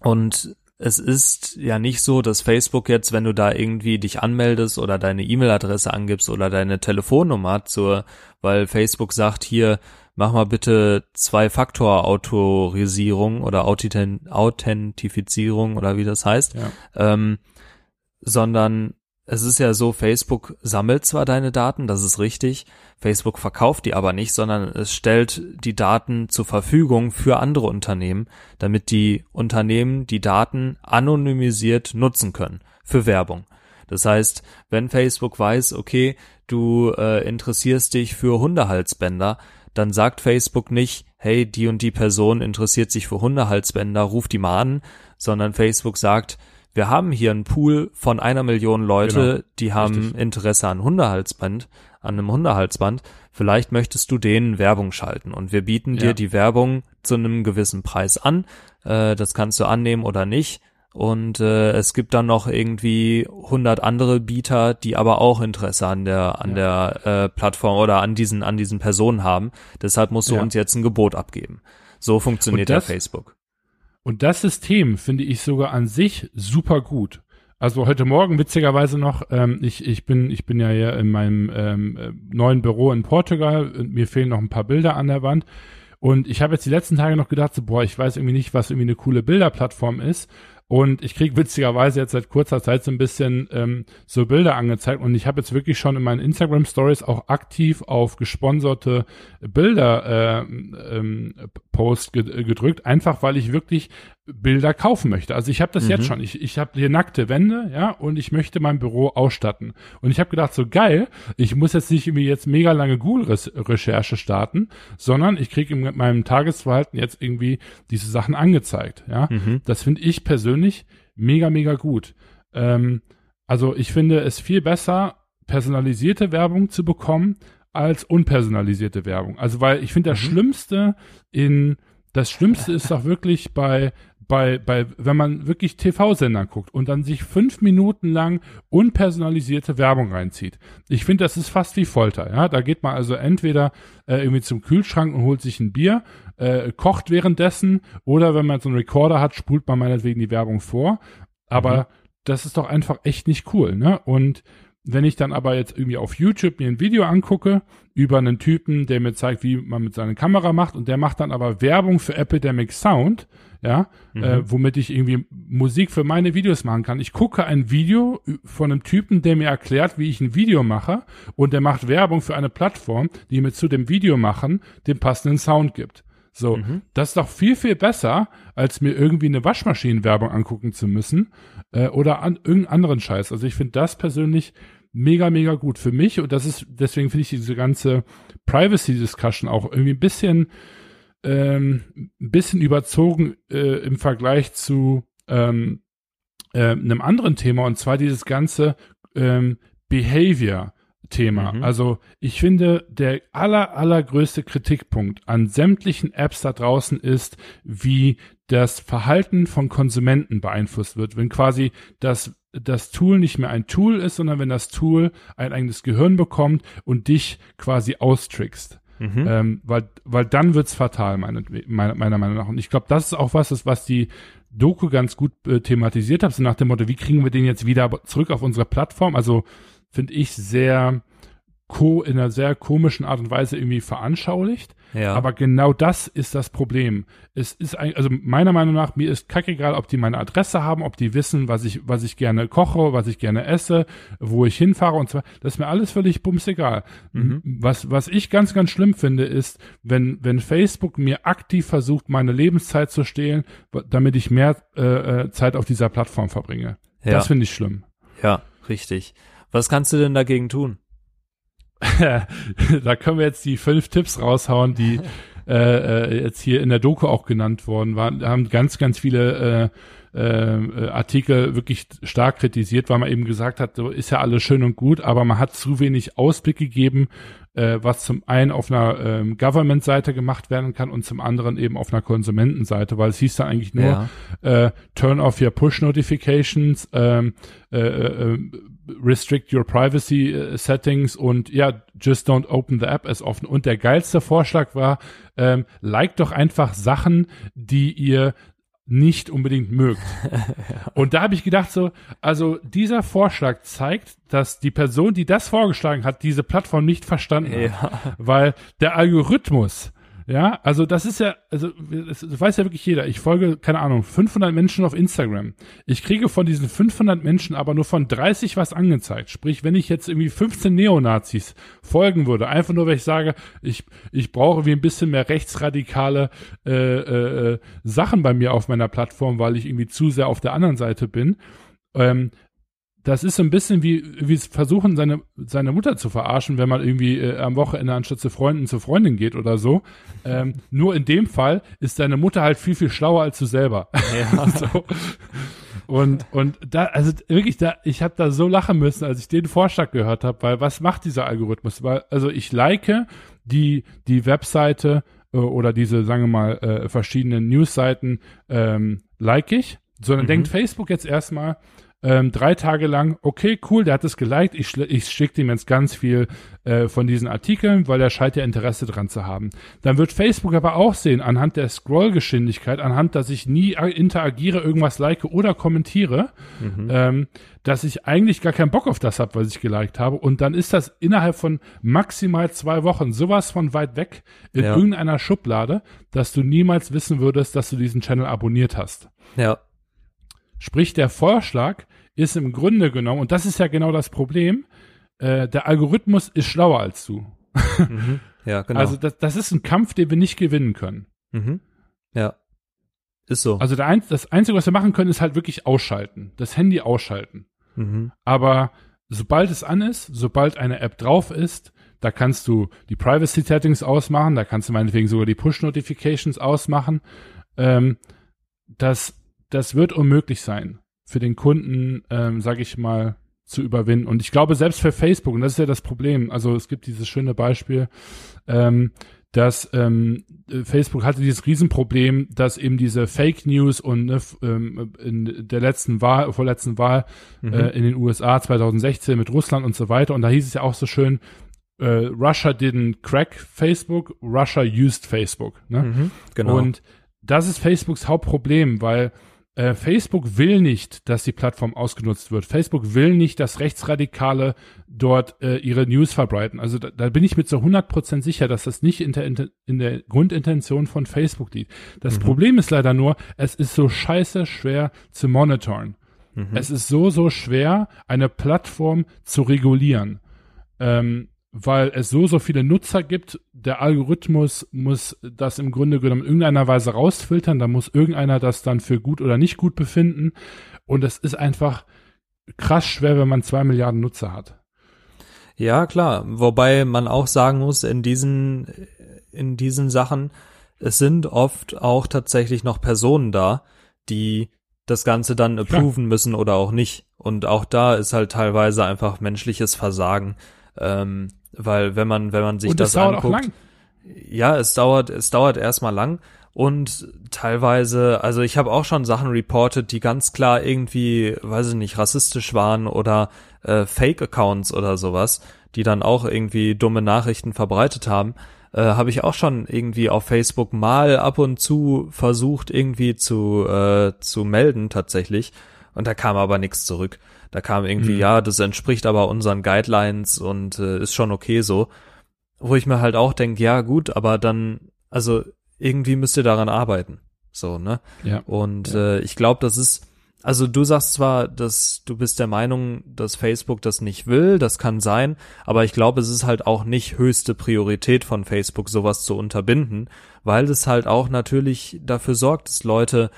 und es ist ja nicht so, dass Facebook jetzt, wenn du da irgendwie dich anmeldest oder deine E-Mail-Adresse angibst oder deine Telefonnummer zur, weil Facebook sagt hier, mach mal bitte Zwei-Faktor-Autorisierung oder Authentifizierung oder wie das heißt, ja. ähm, sondern es ist ja so, Facebook sammelt zwar deine Daten, das ist richtig, Facebook verkauft die aber nicht, sondern es stellt die Daten zur Verfügung für andere Unternehmen, damit die Unternehmen die Daten anonymisiert nutzen können für Werbung. Das heißt, wenn Facebook weiß, okay, du äh, interessierst dich für Hundehalsbänder, dann sagt Facebook nicht, hey, die und die Person interessiert sich für Hundehalsbänder, ruf die mal an, sondern Facebook sagt, wir haben hier einen Pool von einer Million Leute, genau. die haben Richtig. Interesse an Hundehalsband, an einem Hundehalsband, vielleicht möchtest du denen Werbung schalten und wir bieten dir ja. die Werbung zu einem gewissen Preis an. Äh, das kannst du annehmen oder nicht. Und äh, es gibt dann noch irgendwie 100 andere Bieter, die aber auch Interesse an der an ja. der äh, Plattform oder an diesen an diesen Personen haben. Deshalb musst du ja. uns jetzt ein Gebot abgeben. So funktioniert das, ja Facebook. Und das System finde ich sogar an sich super gut. Also heute Morgen witzigerweise noch, ähm, ich, ich bin ich bin ja hier in meinem ähm, äh, neuen Büro in Portugal und mir fehlen noch ein paar Bilder an der Wand und ich habe jetzt die letzten Tage noch gedacht, so, boah, ich weiß irgendwie nicht, was irgendwie eine coole Bilderplattform ist und ich kriege witzigerweise jetzt seit kurzer Zeit so ein bisschen ähm, so Bilder angezeigt. Und ich habe jetzt wirklich schon in meinen Instagram Stories auch aktiv auf gesponserte Bilder äh, ähm, Post gedrückt, einfach weil ich wirklich Bilder kaufen möchte. Also ich habe das mhm. jetzt schon. Ich, ich habe hier nackte Wände, ja, und ich möchte mein Büro ausstatten. Und ich habe gedacht, so geil, ich muss jetzt nicht irgendwie jetzt mega lange Google-Recherche starten, sondern ich kriege in meinem Tagesverhalten jetzt irgendwie diese Sachen angezeigt. Ja, mhm. das finde ich persönlich mega, mega gut. Ähm, also ich finde es viel besser, personalisierte Werbung zu bekommen, als unpersonalisierte Werbung. Also weil ich finde das mhm. Schlimmste in das Schlimmste ist doch wirklich bei bei, bei, wenn man wirklich TV-Sendern guckt und dann sich fünf Minuten lang unpersonalisierte Werbung reinzieht. Ich finde, das ist fast wie Folter, ja. Da geht man also entweder äh, irgendwie zum Kühlschrank und holt sich ein Bier, äh, kocht währenddessen, oder wenn man so einen Recorder hat, spult man meinetwegen die Werbung vor. Aber mhm. das ist doch einfach echt nicht cool, ne? Und wenn ich dann aber jetzt irgendwie auf YouTube mir ein Video angucke über einen Typen, der mir zeigt, wie man mit seiner Kamera macht und der macht dann aber Werbung für Epidemic Sound, ja, mhm. äh, womit ich irgendwie Musik für meine Videos machen kann. Ich gucke ein Video von einem Typen, der mir erklärt, wie ich ein Video mache und der macht Werbung für eine Plattform, die mir zu dem Video machen den passenden Sound gibt. So, mhm. das ist doch viel, viel besser, als mir irgendwie eine Waschmaschinenwerbung angucken zu müssen äh, oder an irgendeinen anderen Scheiß. Also ich finde das persönlich mega, mega gut für mich und das ist, deswegen finde ich diese ganze Privacy-Discussion auch irgendwie ein bisschen, ähm, ein bisschen überzogen äh, im Vergleich zu ähm, äh, einem anderen Thema und zwar dieses ganze ähm, Behavior. Thema. Mhm. Also ich finde, der aller, allergrößte Kritikpunkt an sämtlichen Apps da draußen ist, wie das Verhalten von Konsumenten beeinflusst wird. Wenn quasi das, das Tool nicht mehr ein Tool ist, sondern wenn das Tool ein eigenes Gehirn bekommt und dich quasi austrickst. Mhm. Ähm, weil, weil dann wird's fatal, meine, meiner, meiner Meinung nach. Und ich glaube, das ist auch was, was die Doku ganz gut äh, thematisiert hat, so nach dem Motto, wie kriegen wir den jetzt wieder zurück auf unsere Plattform? Also finde ich, sehr ko in einer sehr komischen Art und Weise irgendwie veranschaulicht. Ja. Aber genau das ist das Problem. Es ist ein, also meiner Meinung nach, mir ist kackegal, ob die meine Adresse haben, ob die wissen, was ich, was ich gerne koche, was ich gerne esse, wo ich hinfahre und zwar, das ist mir alles völlig bumsegal. Mhm. Was, was ich ganz, ganz schlimm finde, ist, wenn, wenn Facebook mir aktiv versucht, meine Lebenszeit zu stehlen, damit ich mehr äh, äh Zeit auf dieser Plattform verbringe. Ja. Das finde ich schlimm. Ja, richtig. Was kannst du denn dagegen tun? *laughs* da können wir jetzt die fünf Tipps raushauen, die *laughs* äh, äh, jetzt hier in der Doku auch genannt worden waren. Da haben ganz, ganz viele äh, äh, Artikel wirklich stark kritisiert, weil man eben gesagt hat, so ist ja alles schön und gut, aber man hat zu wenig Ausblick gegeben, äh, was zum einen auf einer ähm, Government-Seite gemacht werden kann und zum anderen eben auf einer Konsumentenseite, weil es hieß da eigentlich nur ja. äh, Turn off your Push Notifications, ähm, äh, äh, restrict your privacy äh, settings und ja, just don't open the app as often. Und der geilste Vorschlag war, ähm, like doch einfach Sachen, die ihr nicht unbedingt mögt. *laughs* Und da habe ich gedacht so, also dieser Vorschlag zeigt, dass die Person, die das vorgeschlagen hat, diese Plattform nicht verstanden ja. hat, weil der Algorithmus ja, also das ist ja, also das, weiß ja wirklich jeder. Ich folge, keine Ahnung, 500 Menschen auf Instagram. Ich kriege von diesen 500 Menschen aber nur von 30 was angezeigt. Sprich, wenn ich jetzt irgendwie 15 Neonazis folgen würde, einfach nur, weil ich sage, ich, ich brauche wie ein bisschen mehr rechtsradikale äh, äh, äh Sachen bei mir auf meiner Plattform, weil ich irgendwie zu sehr auf der anderen Seite bin, ähm, das ist so ein bisschen wie, wie versuchen, seine, seine Mutter zu verarschen, wenn man irgendwie äh, am Wochenende anstatt zu Freunden zu Freundin geht oder so. Ähm, *laughs* nur in dem Fall ist deine Mutter halt viel, viel schlauer als du selber. Ja. *laughs* so. Und, und da, also wirklich, da, ich habe da so lachen müssen, als ich den Vorschlag gehört habe, weil was macht dieser Algorithmus? Weil, also ich like die, die Webseite äh, oder diese, sagen wir mal, äh, verschiedenen Newsseiten ähm, like ich, sondern mhm. denkt Facebook jetzt erstmal, ähm, drei Tage lang, okay, cool, der hat es geliked, ich, ich schicke ihm jetzt ganz viel äh, von diesen Artikeln, weil er scheint ja Interesse dran zu haben. Dann wird Facebook aber auch sehen, anhand der Scrollgeschwindigkeit, anhand, dass ich nie interagiere, irgendwas like oder kommentiere, mhm. ähm, dass ich eigentlich gar keinen Bock auf das habe, was ich geliked habe. Und dann ist das innerhalb von maximal zwei Wochen sowas von weit weg in ja. irgendeiner Schublade, dass du niemals wissen würdest, dass du diesen Channel abonniert hast. Ja. Sprich, der Vorschlag ist im Grunde genommen, und das ist ja genau das Problem, äh, der Algorithmus ist schlauer als du. mhm. Ja, *laughs* genau. Also das, das ist ein Kampf, den wir nicht gewinnen können. Mhm. Ja. Ist so. Also ein, das Einzige, was wir machen können, ist halt wirklich ausschalten. Das Handy ausschalten. Mhm. Aber sobald es an ist, sobald eine App drauf ist, da kannst du die Privacy Settings ausmachen, da kannst du meinetwegen sogar die Push Notifications ausmachen. Ähm, das das wird unmöglich sein für den Kunden, ähm, sage ich mal, zu überwinden. Und ich glaube, selbst für Facebook, und das ist ja das Problem, also es gibt dieses schöne Beispiel, ähm, dass ähm, Facebook hatte dieses Riesenproblem, dass eben diese Fake News und ne, ähm, in der letzten Wahl, vorletzten Wahl mhm. äh, in den USA 2016 mit Russland und so weiter. Und da hieß es ja auch so schön, äh, Russia didn't crack Facebook, Russia used Facebook. Ne? Mhm, genau. Und das ist Facebooks Hauptproblem, weil äh, Facebook will nicht, dass die Plattform ausgenutzt wird. Facebook will nicht, dass Rechtsradikale dort äh, ihre News verbreiten. Also da, da bin ich mit so 100% sicher, dass das nicht in der, in der Grundintention von Facebook liegt. Das mhm. Problem ist leider nur, es ist so scheiße schwer zu monitoren. Mhm. Es ist so, so schwer, eine Plattform zu regulieren. Ähm, weil es so, so viele Nutzer gibt. Der Algorithmus muss das im Grunde genommen in irgendeiner Weise rausfiltern. Da muss irgendeiner das dann für gut oder nicht gut befinden. Und es ist einfach krass schwer, wenn man zwei Milliarden Nutzer hat. Ja, klar. Wobei man auch sagen muss, in diesen, in diesen Sachen, es sind oft auch tatsächlich noch Personen da, die das Ganze dann approven müssen oder auch nicht. Und auch da ist halt teilweise einfach menschliches Versagen. Ähm, weil wenn man, wenn man sich und das dauert anguckt, auch lang. ja, es dauert, es dauert erstmal lang und teilweise, also ich habe auch schon Sachen reported, die ganz klar irgendwie, weiß ich nicht, rassistisch waren oder äh, Fake-Accounts oder sowas, die dann auch irgendwie dumme Nachrichten verbreitet haben. Äh, habe ich auch schon irgendwie auf Facebook mal ab und zu versucht irgendwie zu äh, zu melden tatsächlich und da kam aber nichts zurück. Da kam irgendwie, mhm. ja, das entspricht aber unseren Guidelines und äh, ist schon okay so. Wo ich mir halt auch denke, ja gut, aber dann, also irgendwie müsst ihr daran arbeiten. So, ne? Ja. Und ja. Äh, ich glaube, das ist, also du sagst zwar, dass du bist der Meinung, dass Facebook das nicht will, das kann sein, aber ich glaube, es ist halt auch nicht höchste Priorität von Facebook, sowas zu unterbinden, weil es halt auch natürlich dafür sorgt, dass Leute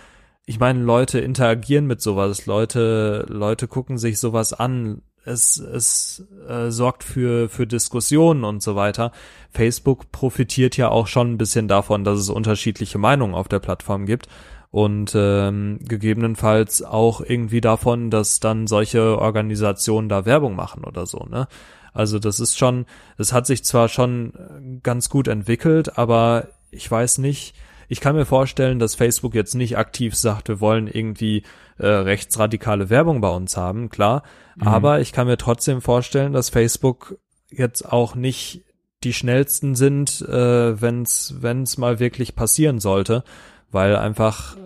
ich meine, Leute interagieren mit sowas, Leute, Leute gucken sich sowas an. Es, es äh, sorgt für, für Diskussionen und so weiter. Facebook profitiert ja auch schon ein bisschen davon, dass es unterschiedliche Meinungen auf der Plattform gibt und ähm, gegebenenfalls auch irgendwie davon, dass dann solche Organisationen da Werbung machen oder so, ne? Also das ist schon, es hat sich zwar schon ganz gut entwickelt, aber ich weiß nicht, ich kann mir vorstellen, dass Facebook jetzt nicht aktiv sagt, wir wollen irgendwie äh, rechtsradikale Werbung bei uns haben, klar. Mhm. Aber ich kann mir trotzdem vorstellen, dass Facebook jetzt auch nicht die schnellsten sind, äh, wenn es mal wirklich passieren sollte, weil einfach äh,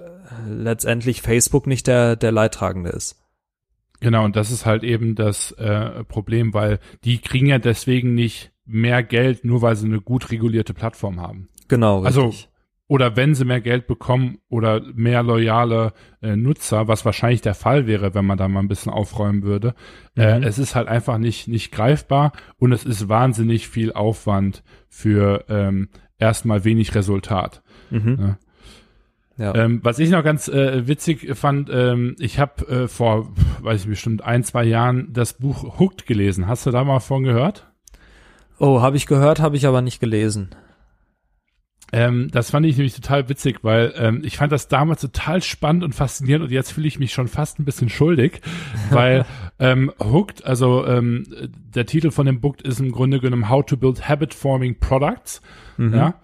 letztendlich Facebook nicht der, der Leidtragende ist. Genau, und das ist halt eben das äh, Problem, weil die kriegen ja deswegen nicht mehr Geld, nur weil sie eine gut regulierte Plattform haben. Genau, also richtig. Also oder wenn sie mehr Geld bekommen oder mehr loyale äh, Nutzer, was wahrscheinlich der Fall wäre, wenn man da mal ein bisschen aufräumen würde. Äh, mhm. Äh, es ist halt einfach nicht, nicht greifbar und es ist wahnsinnig viel Aufwand für ähm, erstmal wenig Resultat. Mhm. Ja. Ja. Ähm, was ich noch ganz äh, witzig fand, ähm, ich habe äh, vor, weiß ich bestimmt ein, zwei Jahren das Buch Hooked gelesen. Hast du da mal von gehört? Oh, habe ich gehört, habe ich aber nicht gelesen. Ähm, das fand ich nämlich total witzig, weil ähm, ich fand das damals total spannend und faszinierend und jetzt fühle ich mich schon fast ein bisschen schuldig, *laughs* weil ähm, Hooked, also ähm, der Titel von dem Book ist im Grunde genommen How to Build Habit Forming Products, mhm. ja.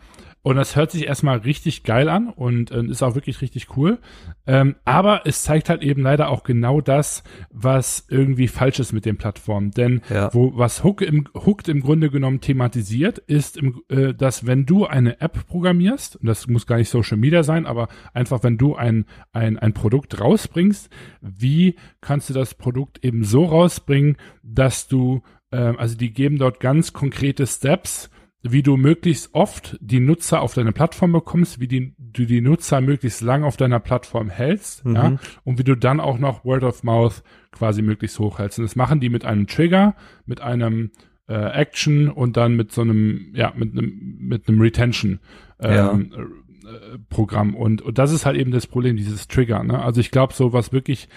Und das hört sich erstmal richtig geil an und äh, ist auch wirklich richtig cool. Ähm, aber es zeigt halt eben leider auch genau das, was irgendwie falsch ist mit den Plattformen. Denn ja. wo was Hook im, Hooked im Grunde genommen thematisiert, ist, im, äh, dass wenn du eine App programmierst, und das muss gar nicht Social Media sein, aber einfach wenn du ein, ein, ein Produkt rausbringst, wie kannst du das Produkt eben so rausbringen, dass du, äh, also die geben dort ganz konkrete Steps, wie du möglichst oft die Nutzer auf deine Plattform bekommst, wie die, du die Nutzer möglichst lang auf deiner Plattform hältst, mhm. ja, und wie du dann auch noch Word of Mouth quasi möglichst hochhältst. Und das machen die mit einem Trigger, mit einem äh, Action und dann mit so einem, ja, mit einem, mit einem Retention ähm, ja. äh, Programm. Und, und das ist halt eben das Problem, dieses Trigger. Ne? Also ich glaube, so was wirklich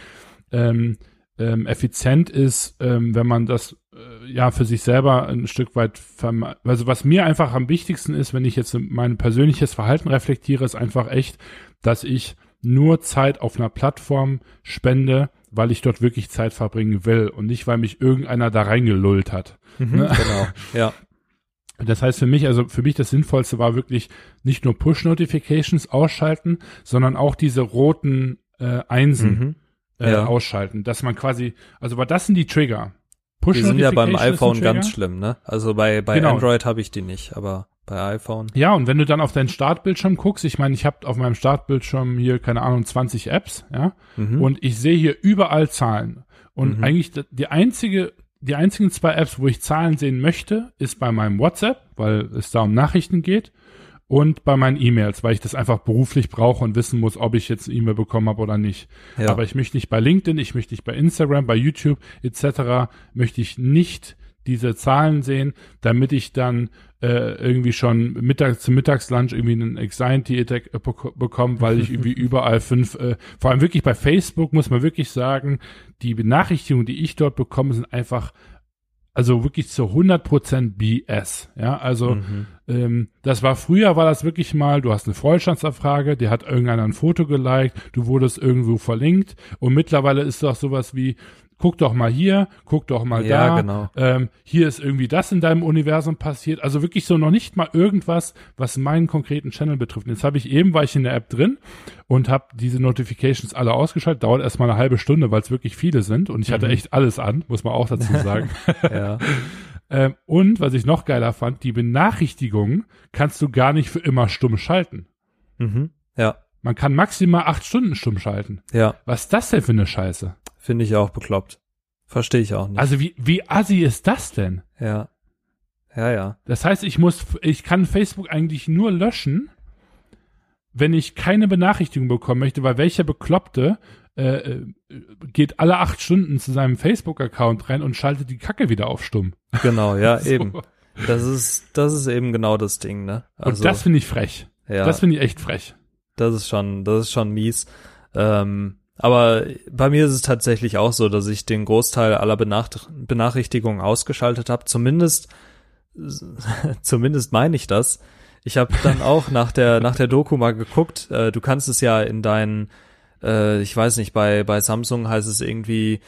ähm, ähm, effizient ist, ähm, wenn man das äh, ja für sich selber ein Stück weit also was mir einfach am wichtigsten ist, wenn ich jetzt mein persönliches Verhalten reflektiere, ist einfach echt, dass ich nur Zeit auf einer Plattform spende, weil ich dort wirklich Zeit verbringen will und nicht, weil mich irgendeiner da reingelullt hat. Mhm, ne? Genau, ja. Das heißt für mich, also für mich das Sinnvollste war wirklich nicht nur Push-Notifications ausschalten, sondern auch diese roten äh, Einsen. Mhm äh, ja. ausschalten, dass man quasi, also weil das sind die Trigger. Push die sind ja beim iPhone ganz schlimm, ne? Also bei bei genau. Android habe ich die nicht, aber bei iPhone. Ja, und wenn du dann auf deinen Startbildschirm guckst, ich meine, ich habe auf meinem Startbildschirm hier, keine Ahnung, 20 Apps, ja, Mhm. und ich sehe hier überall Zahlen. Und Mhm. eigentlich die einzige, die einzigen zwei Apps, wo ich Zahlen sehen möchte, ist bei meinem WhatsApp, weil es da um Nachrichten geht, und bei meinen E-Mails, weil ich das einfach beruflich brauche und wissen muss, ob ich jetzt eine E-Mail bekommen habe oder nicht. ja. Aber ich möchte nicht bei LinkedIn, ich möchte nicht bei Instagram, bei YouTube etc. möchte ich nicht diese Zahlen sehen, damit ich dann äh, irgendwie schon mittags zum Mittagslunch irgendwie einen Anxiety Attack äh, bek bekomme, weil ich irgendwie *laughs* überall fünf, äh, vor allem wirklich bei Facebook muss man wirklich sagen, die Benachrichtigungen, die ich dort bekomme, sind einfach also wirklich zu 100% BS. Ja, also Mhm. ähm, das war früher, war das wirklich mal, du hast eine Freundschaftsabfrage, dir hat irgendeiner ein Foto geliked, du wurdest irgendwo verlinkt und mittlerweile ist doch sowas wie, guck doch mal hier, guck doch mal Ja, da, genau. ähm, hier ist irgendwie das in deinem Universum passiert, also wirklich so noch nicht mal irgendwas, was meinen konkreten Channel betrifft. Und Jetzt habe ich eben, war ich in der App drin und habe diese Notifications alle ausgeschaltet, dauert erstmal eine halbe Stunde, weil es wirklich viele sind und ich hatte Mhm. echt alles an, muss man auch dazu sagen. *laughs* Ja. Ähm, und was ich noch geiler fand, die Benachrichtigungen kannst du gar nicht für immer stumm schalten. Mhm. Ja. Man kann maximal acht Stunden stumm schalten. Ja. Was ist das denn für eine Scheiße? Finde ich auch bekloppt. Verstehe ich auch nicht. Also wie, wie assi ist das denn? ja. Ja, ja. Das heißt, ich muss, ich kann Facebook eigentlich nur löschen, wenn ich keine Benachrichtigung bekommen möchte, weil welcher Bekloppte äh, äh, geht alle acht Stunden zu seinem Facebook-Account rein und schaltet die Kacke wieder auf stumm. Genau, ja, *laughs* So. eben. Das ist, das ist eben genau das Ding, ne? und das finde ich frech. ja. Das finde ich echt frech. Das ist schon, das ist schon mies. Ähm, aber bei mir ist es tatsächlich auch so, dass ich den Großteil aller Benach Benachrichtigungen ausgeschaltet habe. Zumindest, *laughs* zumindest meine ich das. Ich habe dann auch nach der nach der Doku mal geguckt. Äh, du kannst es ja in deinen, äh, ich weiß nicht, bei bei Samsung heißt es irgendwie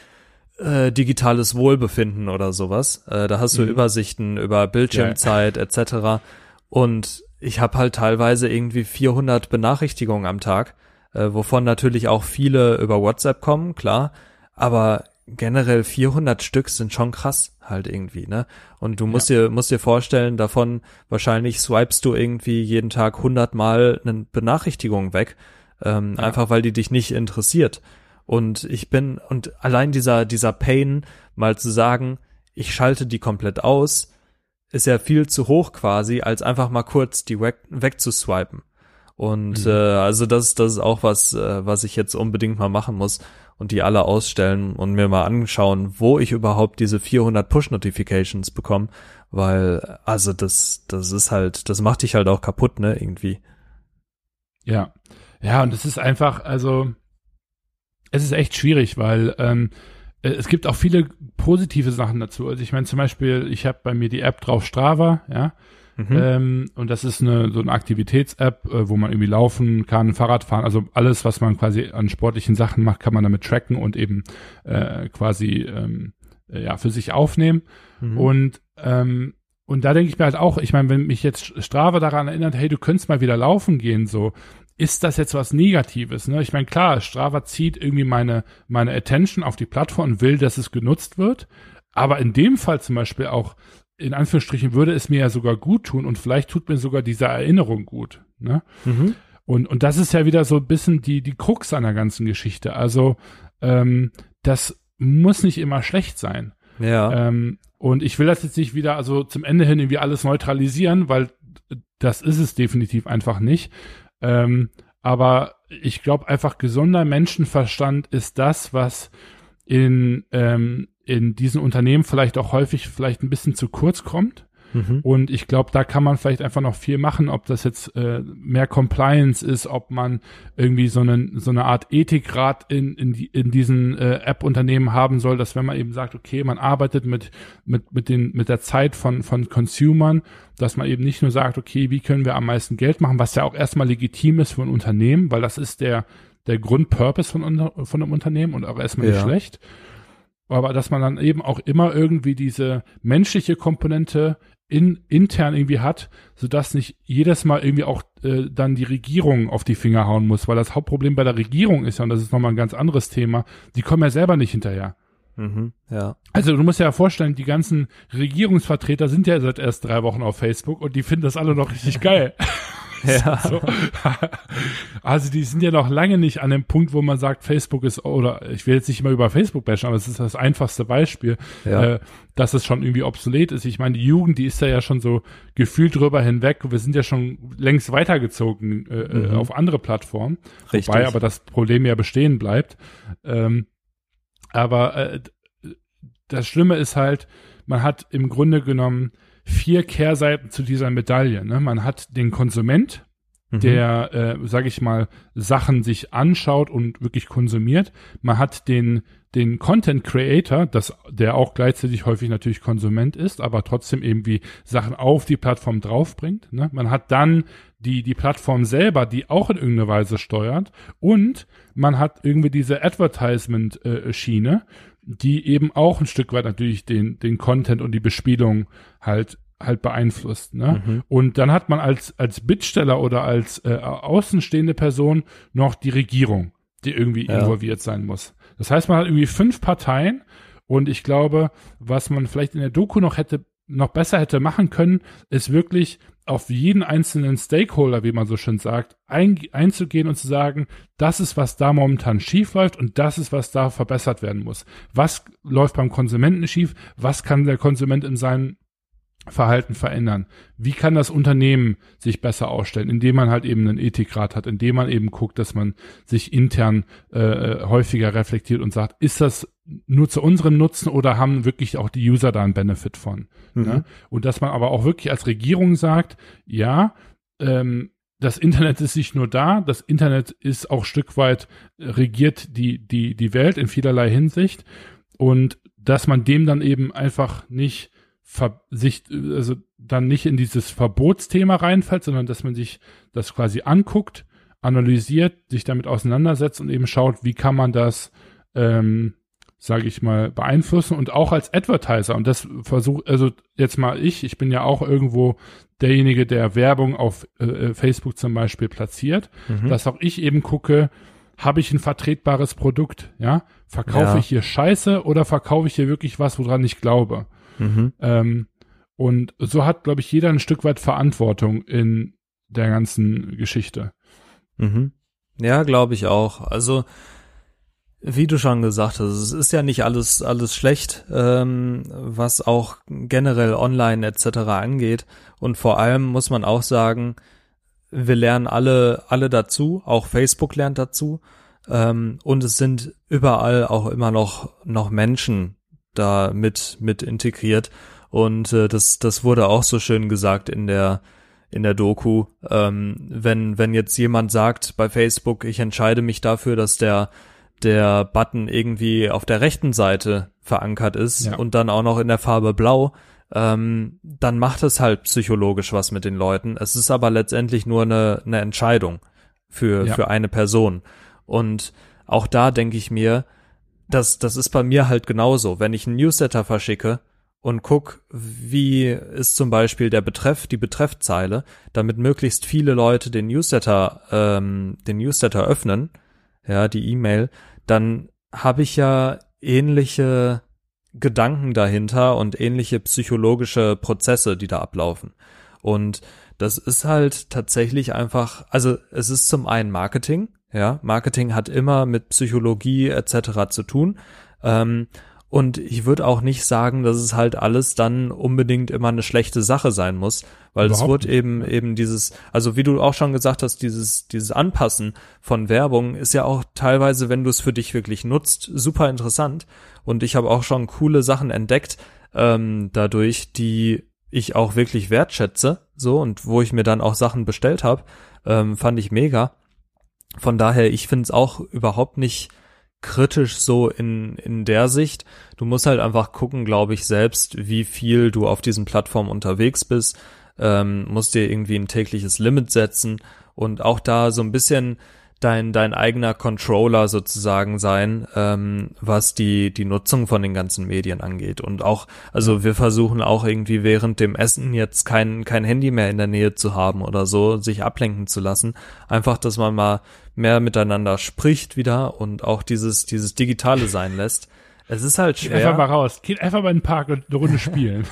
äh, digitales Wohlbefinden oder sowas. Äh, da hast du Mhm. Übersichten über Bildschirmzeit etc. Und ich habe halt teilweise irgendwie 400 Benachrichtigungen am Tag, äh, wovon natürlich auch viele über WhatsApp kommen, klar. Aber generell 400 Stück sind schon krass halt irgendwie, ne? Und du musst dir musst dir vorstellen, davon wahrscheinlich swipest du irgendwie jeden Tag 100 Mal eine Benachrichtigung weg, ähm, Ja. einfach weil die dich nicht interessiert. Und ich bin und allein dieser dieser Pain mal zu sagen, ich schalte die komplett aus, ist ja viel zu hoch quasi, als einfach mal kurz die weg, wegzuswipen. Und Mhm. äh, also das, das ist auch was, äh, was ich jetzt unbedingt mal machen muss und die alle ausstellen und mir mal anschauen, wo ich überhaupt diese 400 Push-Notifications bekomme, weil also das, das ist halt, das macht dich halt auch kaputt, ne, irgendwie. Ja. Ja, und es ist einfach, also, es ist echt schwierig, weil ähm, äh, es gibt auch viele positive Sachen dazu. Also ich meine zum Beispiel, ich habe bei mir die App drauf Strava, ja, Mhm. ähm, und das ist eine so eine Aktivitäts-App, äh, wo man irgendwie laufen kann, Fahrrad fahren, also alles, was man quasi an sportlichen Sachen macht, kann man damit tracken und eben äh, quasi ähm, äh, ja für sich aufnehmen. Mhm. Und ähm, und da denke ich mir halt auch, ich meine, wenn mich jetzt Strava daran erinnert, hey, du könntest mal wieder laufen gehen, so, ist das jetzt was Negatives? Ne? Ich meine, klar, Strava zieht irgendwie meine, meine Attention auf die Plattform und will, dass es genutzt wird. Aber in dem Fall zum Beispiel auch, in Anführungsstrichen, würde es mir ja sogar gut tun und vielleicht tut mir sogar diese Erinnerung gut. Ne? Mhm. Und, und das ist ja wieder so ein bisschen die, die Krux an der ganzen Geschichte. Also, ähm, das muss nicht immer schlecht sein. Ja. Ähm, und ich will das jetzt nicht wieder, also zum Ende hin irgendwie alles neutralisieren, weil das ist es definitiv einfach nicht. Ähm, aber ich glaube einfach, gesunder Menschenverstand ist das, was in, ähm, in diesen Unternehmen vielleicht auch häufig vielleicht ein bisschen zu kurz kommt. Mhm. Und ich glaube, da kann man vielleicht einfach noch viel machen, ob das jetzt äh, mehr Compliance ist, ob man irgendwie so, einen, so eine Art Ethikrat in, in, die, in diesen äh, App-Unternehmen haben soll, dass wenn man eben sagt, okay, man arbeitet mit, mit, mit, den, mit der Zeit von, von Consumern, dass man eben nicht nur sagt, okay, wie können wir am meisten Geld machen, was ja auch erstmal legitim ist für ein Unternehmen, weil das ist der, der Grundpurpose von, von einem Unternehmen und auch erstmal nicht Ja. schlecht. Aber dass man dann eben auch immer irgendwie diese menschliche Komponente in, intern irgendwie hat, sodass nicht jedes Mal irgendwie auch äh, dann die Regierung auf die Finger hauen muss, weil das Hauptproblem bei der Regierung ist ja, und das ist nochmal ein ganz anderes Thema, die kommen ja selber nicht hinterher. Mhm, ja. Also du musst dir ja vorstellen, die ganzen Regierungsvertreter sind ja seit erst drei Wochen auf Facebook und die finden das alle noch richtig *laughs* geil. Ja. *laughs* So. Also die sind ja noch lange nicht an dem Punkt, wo man sagt, Facebook ist, oder ich will jetzt nicht immer über Facebook bashen, aber es ist das einfachste Beispiel, Ja. äh, dass es schon irgendwie obsolet ist. Ich meine, die Jugend, die ist da ja schon so gefühlt drüber hinweg. Wir sind ja schon längst weitergezogen äh, äh, Mhm. auf andere Plattformen. Richtig. Wobei aber das Problem ja bestehen bleibt. Ähm, aber äh, das Schlimme ist halt, man hat im Grunde genommen vier Kehrseiten zu dieser Medaille. Ne? Man hat den Konsument, Mhm. der, äh, sage ich mal, Sachen sich anschaut und wirklich konsumiert. Man hat den den Content Creator, das, der auch gleichzeitig häufig natürlich Konsument ist, aber trotzdem irgendwie Sachen auf die Plattform draufbringt. Ne? Man hat dann die, die Plattform selber, die auch in irgendeiner Weise steuert und man hat irgendwie diese Advertisement-Schiene, die eben auch ein Stück weit natürlich den, den Content und die Bespielung halt halt beeinflusst. Ne? Mhm. Und dann hat man als, als Bittsteller oder als äh, außenstehende Person noch die Regierung, die irgendwie Ja. involviert sein muss. Das heißt, man hat irgendwie fünf Parteien und ich glaube, was man vielleicht in der Doku noch hätte, noch besser hätte machen können, ist wirklich auf jeden einzelnen Stakeholder, wie man so schön sagt, ein, einzugehen und zu sagen, das ist, was da momentan schief läuft und das ist, was da verbessert werden muss. Was läuft beim Konsumenten schief? Was kann der Konsument in seinem Verhalten verändern? Wie kann das Unternehmen sich besser ausstellen, indem man halt eben einen Ethikrat hat, indem man eben guckt, dass man sich intern äh, häufiger reflektiert und sagt, ist das nur zu unserem Nutzen oder haben wirklich auch die User da einen Benefit von? Mhm. Ne? Und dass man aber auch wirklich als Regierung sagt, ja, ähm, das Internet ist nicht nur da, das Internet ist auch Stück weit regiert die, die, die Welt in vielerlei Hinsicht und dass man dem dann eben einfach nicht ver sich, also dann nicht in dieses Verbotsthema reinfällt, sondern dass man sich das quasi anguckt, analysiert, sich damit auseinandersetzt und eben schaut, wie kann man das, ähm, sage ich mal, beeinflussen und auch als Advertiser und das versucht, also jetzt mal ich, ich bin ja auch irgendwo derjenige, der Werbung auf äh, Facebook zum Beispiel platziert, Mhm. dass auch ich eben gucke, habe ich ein vertretbares Produkt, ja? Verkaufe Ja. ich hier Scheiße oder verkaufe ich hier wirklich was, woran ich glaube? Mhm. Ähm, und so hat, glaube ich, jeder ein Stück weit Verantwortung in der ganzen Geschichte. Mhm. Ja, glaube ich auch. Also, wie du schon gesagt hast, es ist ja nicht alles, alles schlecht, ähm, was auch generell online etc. angeht. Und vor allem muss man auch sagen, wir lernen alle, alle dazu, auch Facebook lernt dazu. Ähm, und es sind überall auch immer noch, noch Menschen da mit, mit integriert. Und äh, das, das wurde auch so schön gesagt in der, in der Doku. Ähm, wenn, wenn jetzt jemand sagt bei Facebook, ich entscheide mich dafür, dass der, der Button irgendwie auf der rechten Seite verankert ist Ja. und dann auch noch in der Farbe blau, ähm, dann macht es halt psychologisch was mit den Leuten. Es ist aber letztendlich nur eine, eine Entscheidung für, Ja. für eine Person. Und auch da denke ich mir, das, das ist bei mir halt genauso. Wenn ich einen Newsletter verschicke und guck, wie ist zum Beispiel der Betreff, die Betreffzeile, damit möglichst viele Leute den Newsletter, ähm, den Newsletter öffnen, ja, die E-Mail, dann habe ich ja ähnliche Gedanken dahinter und ähnliche psychologische Prozesse, die da ablaufen. Und das ist halt tatsächlich einfach, also es ist zum einen Marketing, ja, Marketing hat immer mit Psychologie etc. zu tun. Ähm, und ich würde auch nicht sagen, dass es halt alles dann unbedingt immer eine schlechte Sache sein muss, weil es Überhaupt wird eben eben dieses, also wie du auch schon gesagt hast, dieses dieses Anpassen von Werbung ist ja auch teilweise, wenn du es für dich wirklich nutzt, super interessant. Und ich habe auch schon coole Sachen entdeckt ähm, dadurch, die ich auch wirklich wertschätze, so und wo ich mir dann auch Sachen bestellt habe, ähm, fand ich mega. Von daher, ich finde es auch überhaupt nicht kritisch so in, in der Sicht. Du musst halt einfach gucken, glaube ich, selbst, wie viel du auf diesen Plattformen unterwegs bist. Ähm, musst dir irgendwie ein tägliches Limit setzen und auch da so ein bisschen dein, dein eigener Controller sozusagen sein, ähm, was die, die Nutzung von den ganzen Medien angeht. Und auch, also wir versuchen auch irgendwie während dem Essen jetzt kein, kein Handy mehr in der Nähe zu haben oder so, sich ablenken zu lassen. Einfach, dass man mal mehr miteinander spricht wieder und auch dieses, dieses Digitale sein lässt. Es ist halt schwer. Geht einfach mal raus. Geht einfach mal in den Park und eine Runde *laughs* spielen.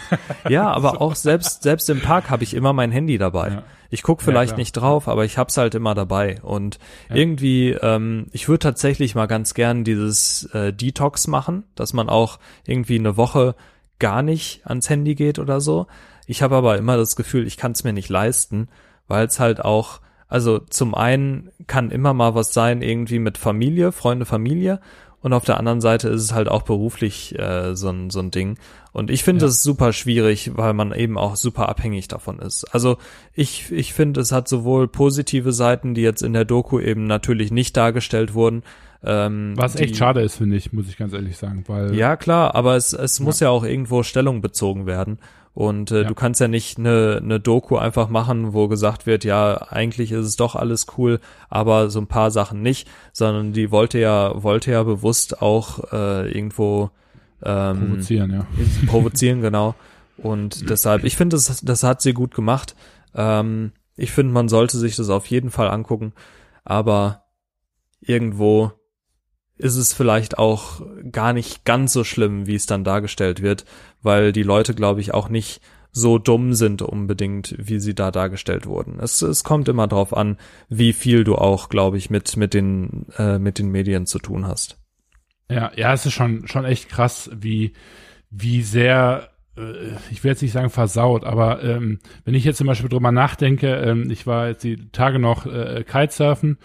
ja, aber *laughs* auch selbst, selbst im Park habe ich immer mein Handy dabei. Ja. Ich guck vielleicht ja, nicht drauf, aber ich hab's halt immer dabei. Und ja. irgendwie, ähm, ich würde tatsächlich mal ganz gern dieses äh, Detox machen, dass man auch irgendwie eine Woche gar nicht ans Handy geht oder so. Ich habe aber immer das Gefühl, ich kann es mir nicht leisten, weil es halt auch, also zum einen kann immer mal was sein, irgendwie mit Familie, Freunde, Familie. Und auf der anderen Seite ist es halt auch beruflich äh, so, ein, so ein Ding. Und ich finde es super schwierig, weil man eben auch super abhängig davon ist. Also ich, ich finde, es hat sowohl positive Seiten, die jetzt in der Doku eben natürlich nicht dargestellt wurden, ähm, Was echt die, schade ist, finde ich, muss ich ganz ehrlich sagen, weil. Ja, klar, aber es, es ja. muss ja auch irgendwo Stellung bezogen werden. Und äh, ja. du kannst ja nicht eine, eine Doku einfach machen, wo gesagt wird, ja, eigentlich ist es doch alles cool, aber so ein paar Sachen nicht, sondern die wollte ja, wollte ja bewusst auch äh, irgendwo ähm, provozieren, ja. Provozieren, *laughs* genau. Und deshalb, ich finde, das, das hat sie gut gemacht. Ähm, ich finde, man sollte sich das auf jeden Fall angucken, aber irgendwo ist es vielleicht auch gar nicht ganz so schlimm, wie es dann dargestellt wird, weil die Leute, glaube ich, auch nicht so dumm sind unbedingt, wie sie da dargestellt wurden. Es, es kommt immer drauf an, wie viel du auch, glaube ich, mit mit den äh, mit den Medien zu tun hast. Ja, ja, es ist schon schon echt krass, wie wie sehr äh, ich will jetzt nicht sagen versaut, aber ähm, wenn ich jetzt zum Beispiel drüber nachdenke, ähm, ich war jetzt die Tage noch äh, Kitesurfen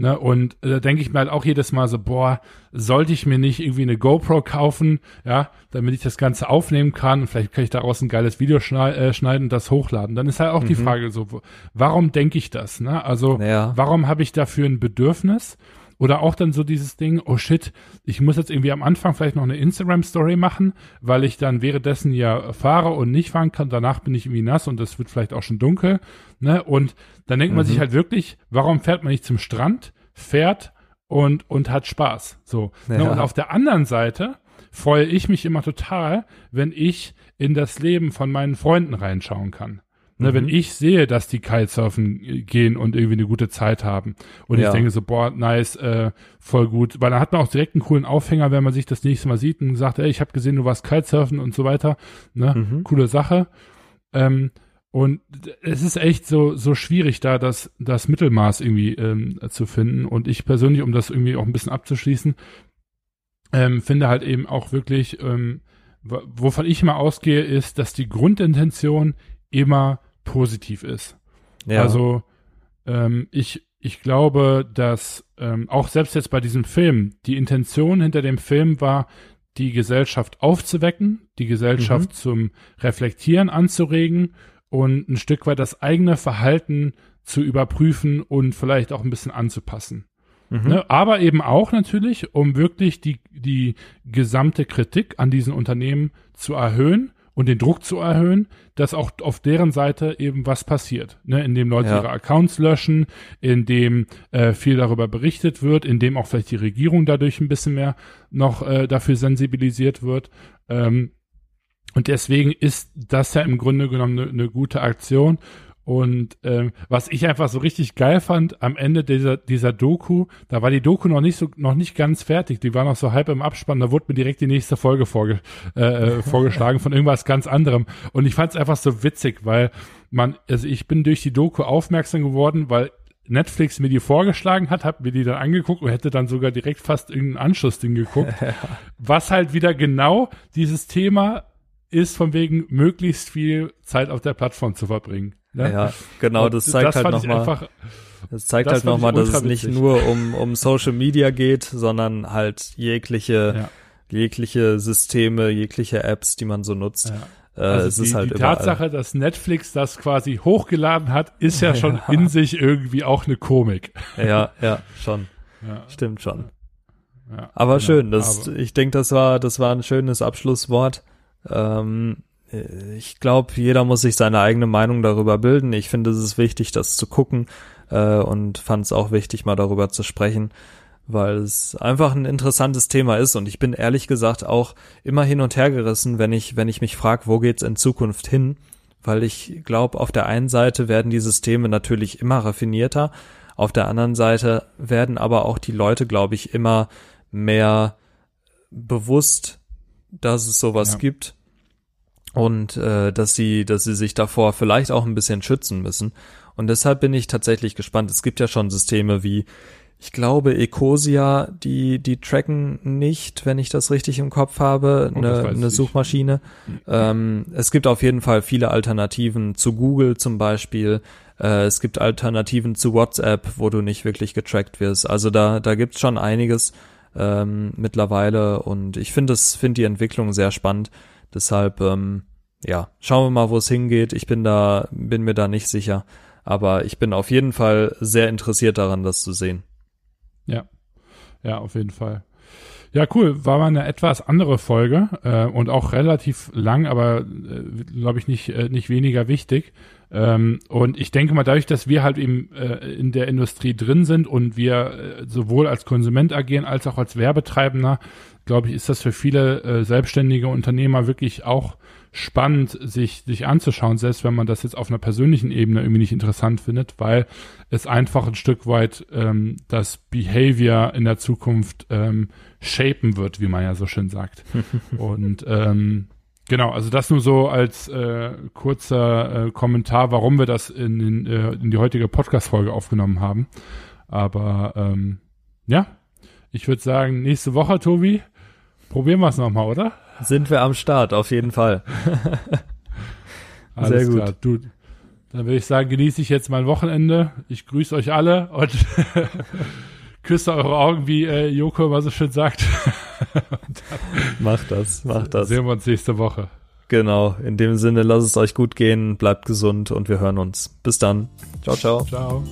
Ne, und äh, da denke ich mir halt auch jedes Mal so, boah, sollte ich mir nicht irgendwie eine GoPro kaufen, ja, damit ich das Ganze aufnehmen kann und vielleicht kann ich daraus ein geiles Video schneid, äh, schneiden und das hochladen. Dann ist halt auch mhm. die Frage so, warum denke ich das? Ne? Also ja. warum habe ich dafür ein Bedürfnis? Oder auch dann so dieses Ding, oh shit, ich muss jetzt irgendwie am Anfang vielleicht noch eine Instagram-Story machen, weil ich dann währenddessen ja fahre und nicht fahren kann. Danach bin ich irgendwie nass und es wird vielleicht auch schon dunkel. Ne? Und dann denkt mhm. man sich mhm. halt wirklich, warum fährt man nicht zum Strand, fährt und, und hat Spaß? So. Ja. Ne? Und auf der anderen Seite freue ich mich immer total, wenn ich in das Leben von meinen Freunden reinschauen kann. Ne, mhm. Wenn ich sehe, dass die Kitesurfen gehen und irgendwie eine gute Zeit haben und ja. ich denke so, boah, nice, äh, voll gut, weil dann hat man auch direkt einen coolen Aufhänger, wenn man sich das nächste Mal sieht und sagt, ey, ich habe gesehen, du warst Kitesurfen und so weiter, ne, mhm. coole Sache. Ähm, und es ist echt so, so schwierig, da das, das Mittelmaß irgendwie ähm, zu finden. Und ich persönlich, um das irgendwie auch ein bisschen abzuschließen, ähm, finde halt eben auch wirklich, ähm, wovon ich mal ausgehe, ist, dass die Grundintention immer positiv ist. Ja. Also ähm, ich, ich glaube, dass ähm, auch selbst jetzt bei diesem Film, die Intention hinter dem Film war, die Gesellschaft aufzuwecken, die Gesellschaft mhm. zum Reflektieren anzuregen und ein Stück weit das eigene Verhalten zu überprüfen und vielleicht auch ein bisschen anzupassen. Mhm. Ne? Aber eben auch natürlich, um wirklich die, die gesamte Kritik an diesen Unternehmen zu erhöhen und den Druck zu erhöhen, dass auch auf deren Seite eben was passiert, ne? indem Leute ja. ihre Accounts löschen, indem äh, viel darüber berichtet wird, indem auch vielleicht die Regierung dadurch ein bisschen mehr noch äh, dafür sensibilisiert wird. Ähm, und deswegen ist das ja im Grunde genommen eine ne gute Aktion. Und ähm, was ich einfach so richtig geil fand, am Ende dieser, dieser Doku, da war die Doku noch nicht so, noch nicht ganz fertig, die war noch so halb im Abspann, da wurde mir direkt die nächste Folge vorge äh, äh vorgeschlagen von irgendwas ganz anderem. Und ich fand es einfach so witzig, weil man, also ich bin durch die Doku aufmerksam geworden, weil Netflix mir die vorgeschlagen hat, hab mir die dann angeguckt und hätte dann sogar direkt fast irgendein Anschlussding geguckt, *laughs* was halt wieder genau dieses Thema ist von wegen möglichst viel Zeit auf der Plattform zu verbringen. Ne? Ja, genau, das zeigt das halt nochmal. Das zeigt das halt nochmal, dass es nicht nur um, um Social Media geht, sondern halt jegliche, ja. jegliche Systeme, jegliche Apps, die man so nutzt. Ja. Äh, also es die, ist halt die Tatsache, dass Netflix das quasi hochgeladen hat, ist ja schon *laughs* in sich irgendwie auch eine Komik. Ja, ja, schon. Ja. Stimmt schon. Ja, aber genau, schön, das, aber ich denke, das war, das war ein schönes Abschlusswort. Ähm, äh, ich glaube, jeder muss sich seine eigene Meinung darüber bilden. Ich finde, es ist wichtig, das zu gucken äh, und fand es auch wichtig, mal darüber zu sprechen, weil es einfach ein interessantes Thema ist und ich bin ehrlich gesagt auch immer hin und her gerissen, wenn ich, wenn ich mich frage, wo geht's in Zukunft hin? Weil ich glaube, auf der einen Seite werden die Systeme natürlich immer raffinierter, auf der anderen Seite werden aber auch die Leute, glaube ich, immer mehr bewusst dass es sowas Ja. gibt und äh, dass sie, dass sie sich davor vielleicht auch ein bisschen schützen müssen. Und deshalb bin ich tatsächlich gespannt. Es gibt ja schon Systeme wie, ich glaube, Ecosia, die, die tracken nicht, wenn ich das richtig im Kopf habe, Oh, das eine, weiß eine. Suchmaschine. Ähm, es gibt auf jeden Fall viele Alternativen zu Google zum Beispiel. Äh, es gibt Alternativen zu WhatsApp, wo du nicht wirklich getrackt wirst. Also da, da gibt's schon einiges ähm, mittlerweile und ich finde es, finde die Entwicklung sehr spannend. Deshalb, ähm, ja, schauen wir mal, wo es hingeht. Ich bin da, bin mir da nicht sicher. Aber ich bin auf jeden Fall sehr interessiert daran, das zu sehen. Ja, ja, auf jeden Fall. Ja, cool. War mal eine etwas andere Folge äh, und auch relativ lang, aber äh, glaube ich nicht äh, nicht weniger wichtig. Ähm, und ich denke mal, dadurch, dass wir halt eben äh, in der Industrie drin sind und wir äh, sowohl als Konsument agieren als auch als Werbetreibender, glaube ich, ist das für viele äh, selbstständige Unternehmer wirklich auch spannend, sich, sich anzuschauen, selbst wenn man das jetzt auf einer persönlichen Ebene irgendwie nicht interessant findet, weil es einfach ein Stück weit ähm, das Behavior in der Zukunft ähm, shapen wird, wie man ja so schön sagt. *laughs* Und ähm, genau, also das nur so als äh, kurzer äh, Kommentar, warum wir das in, den, äh, in die heutige Podcast-Folge aufgenommen haben. Aber ähm, ja, ich würde sagen, nächste Woche, Tobi, probieren wir es nochmal, oder? Sind wir am Start, auf jeden Fall. *laughs* Alles Sehr gut. klar. Du, dann würde ich sagen, genieße ich jetzt mein Wochenende. Ich grüße euch alle und *laughs* küsse eure Augen, wie äh, Joko immer so schön sagt. *laughs* *laughs* Mach das, mach das. Sehen wir uns nächste Woche. Genau, in dem Sinne, lasst es euch gut gehen, bleibt gesund und wir hören uns. Bis dann. Ciao, ciao. Ciao.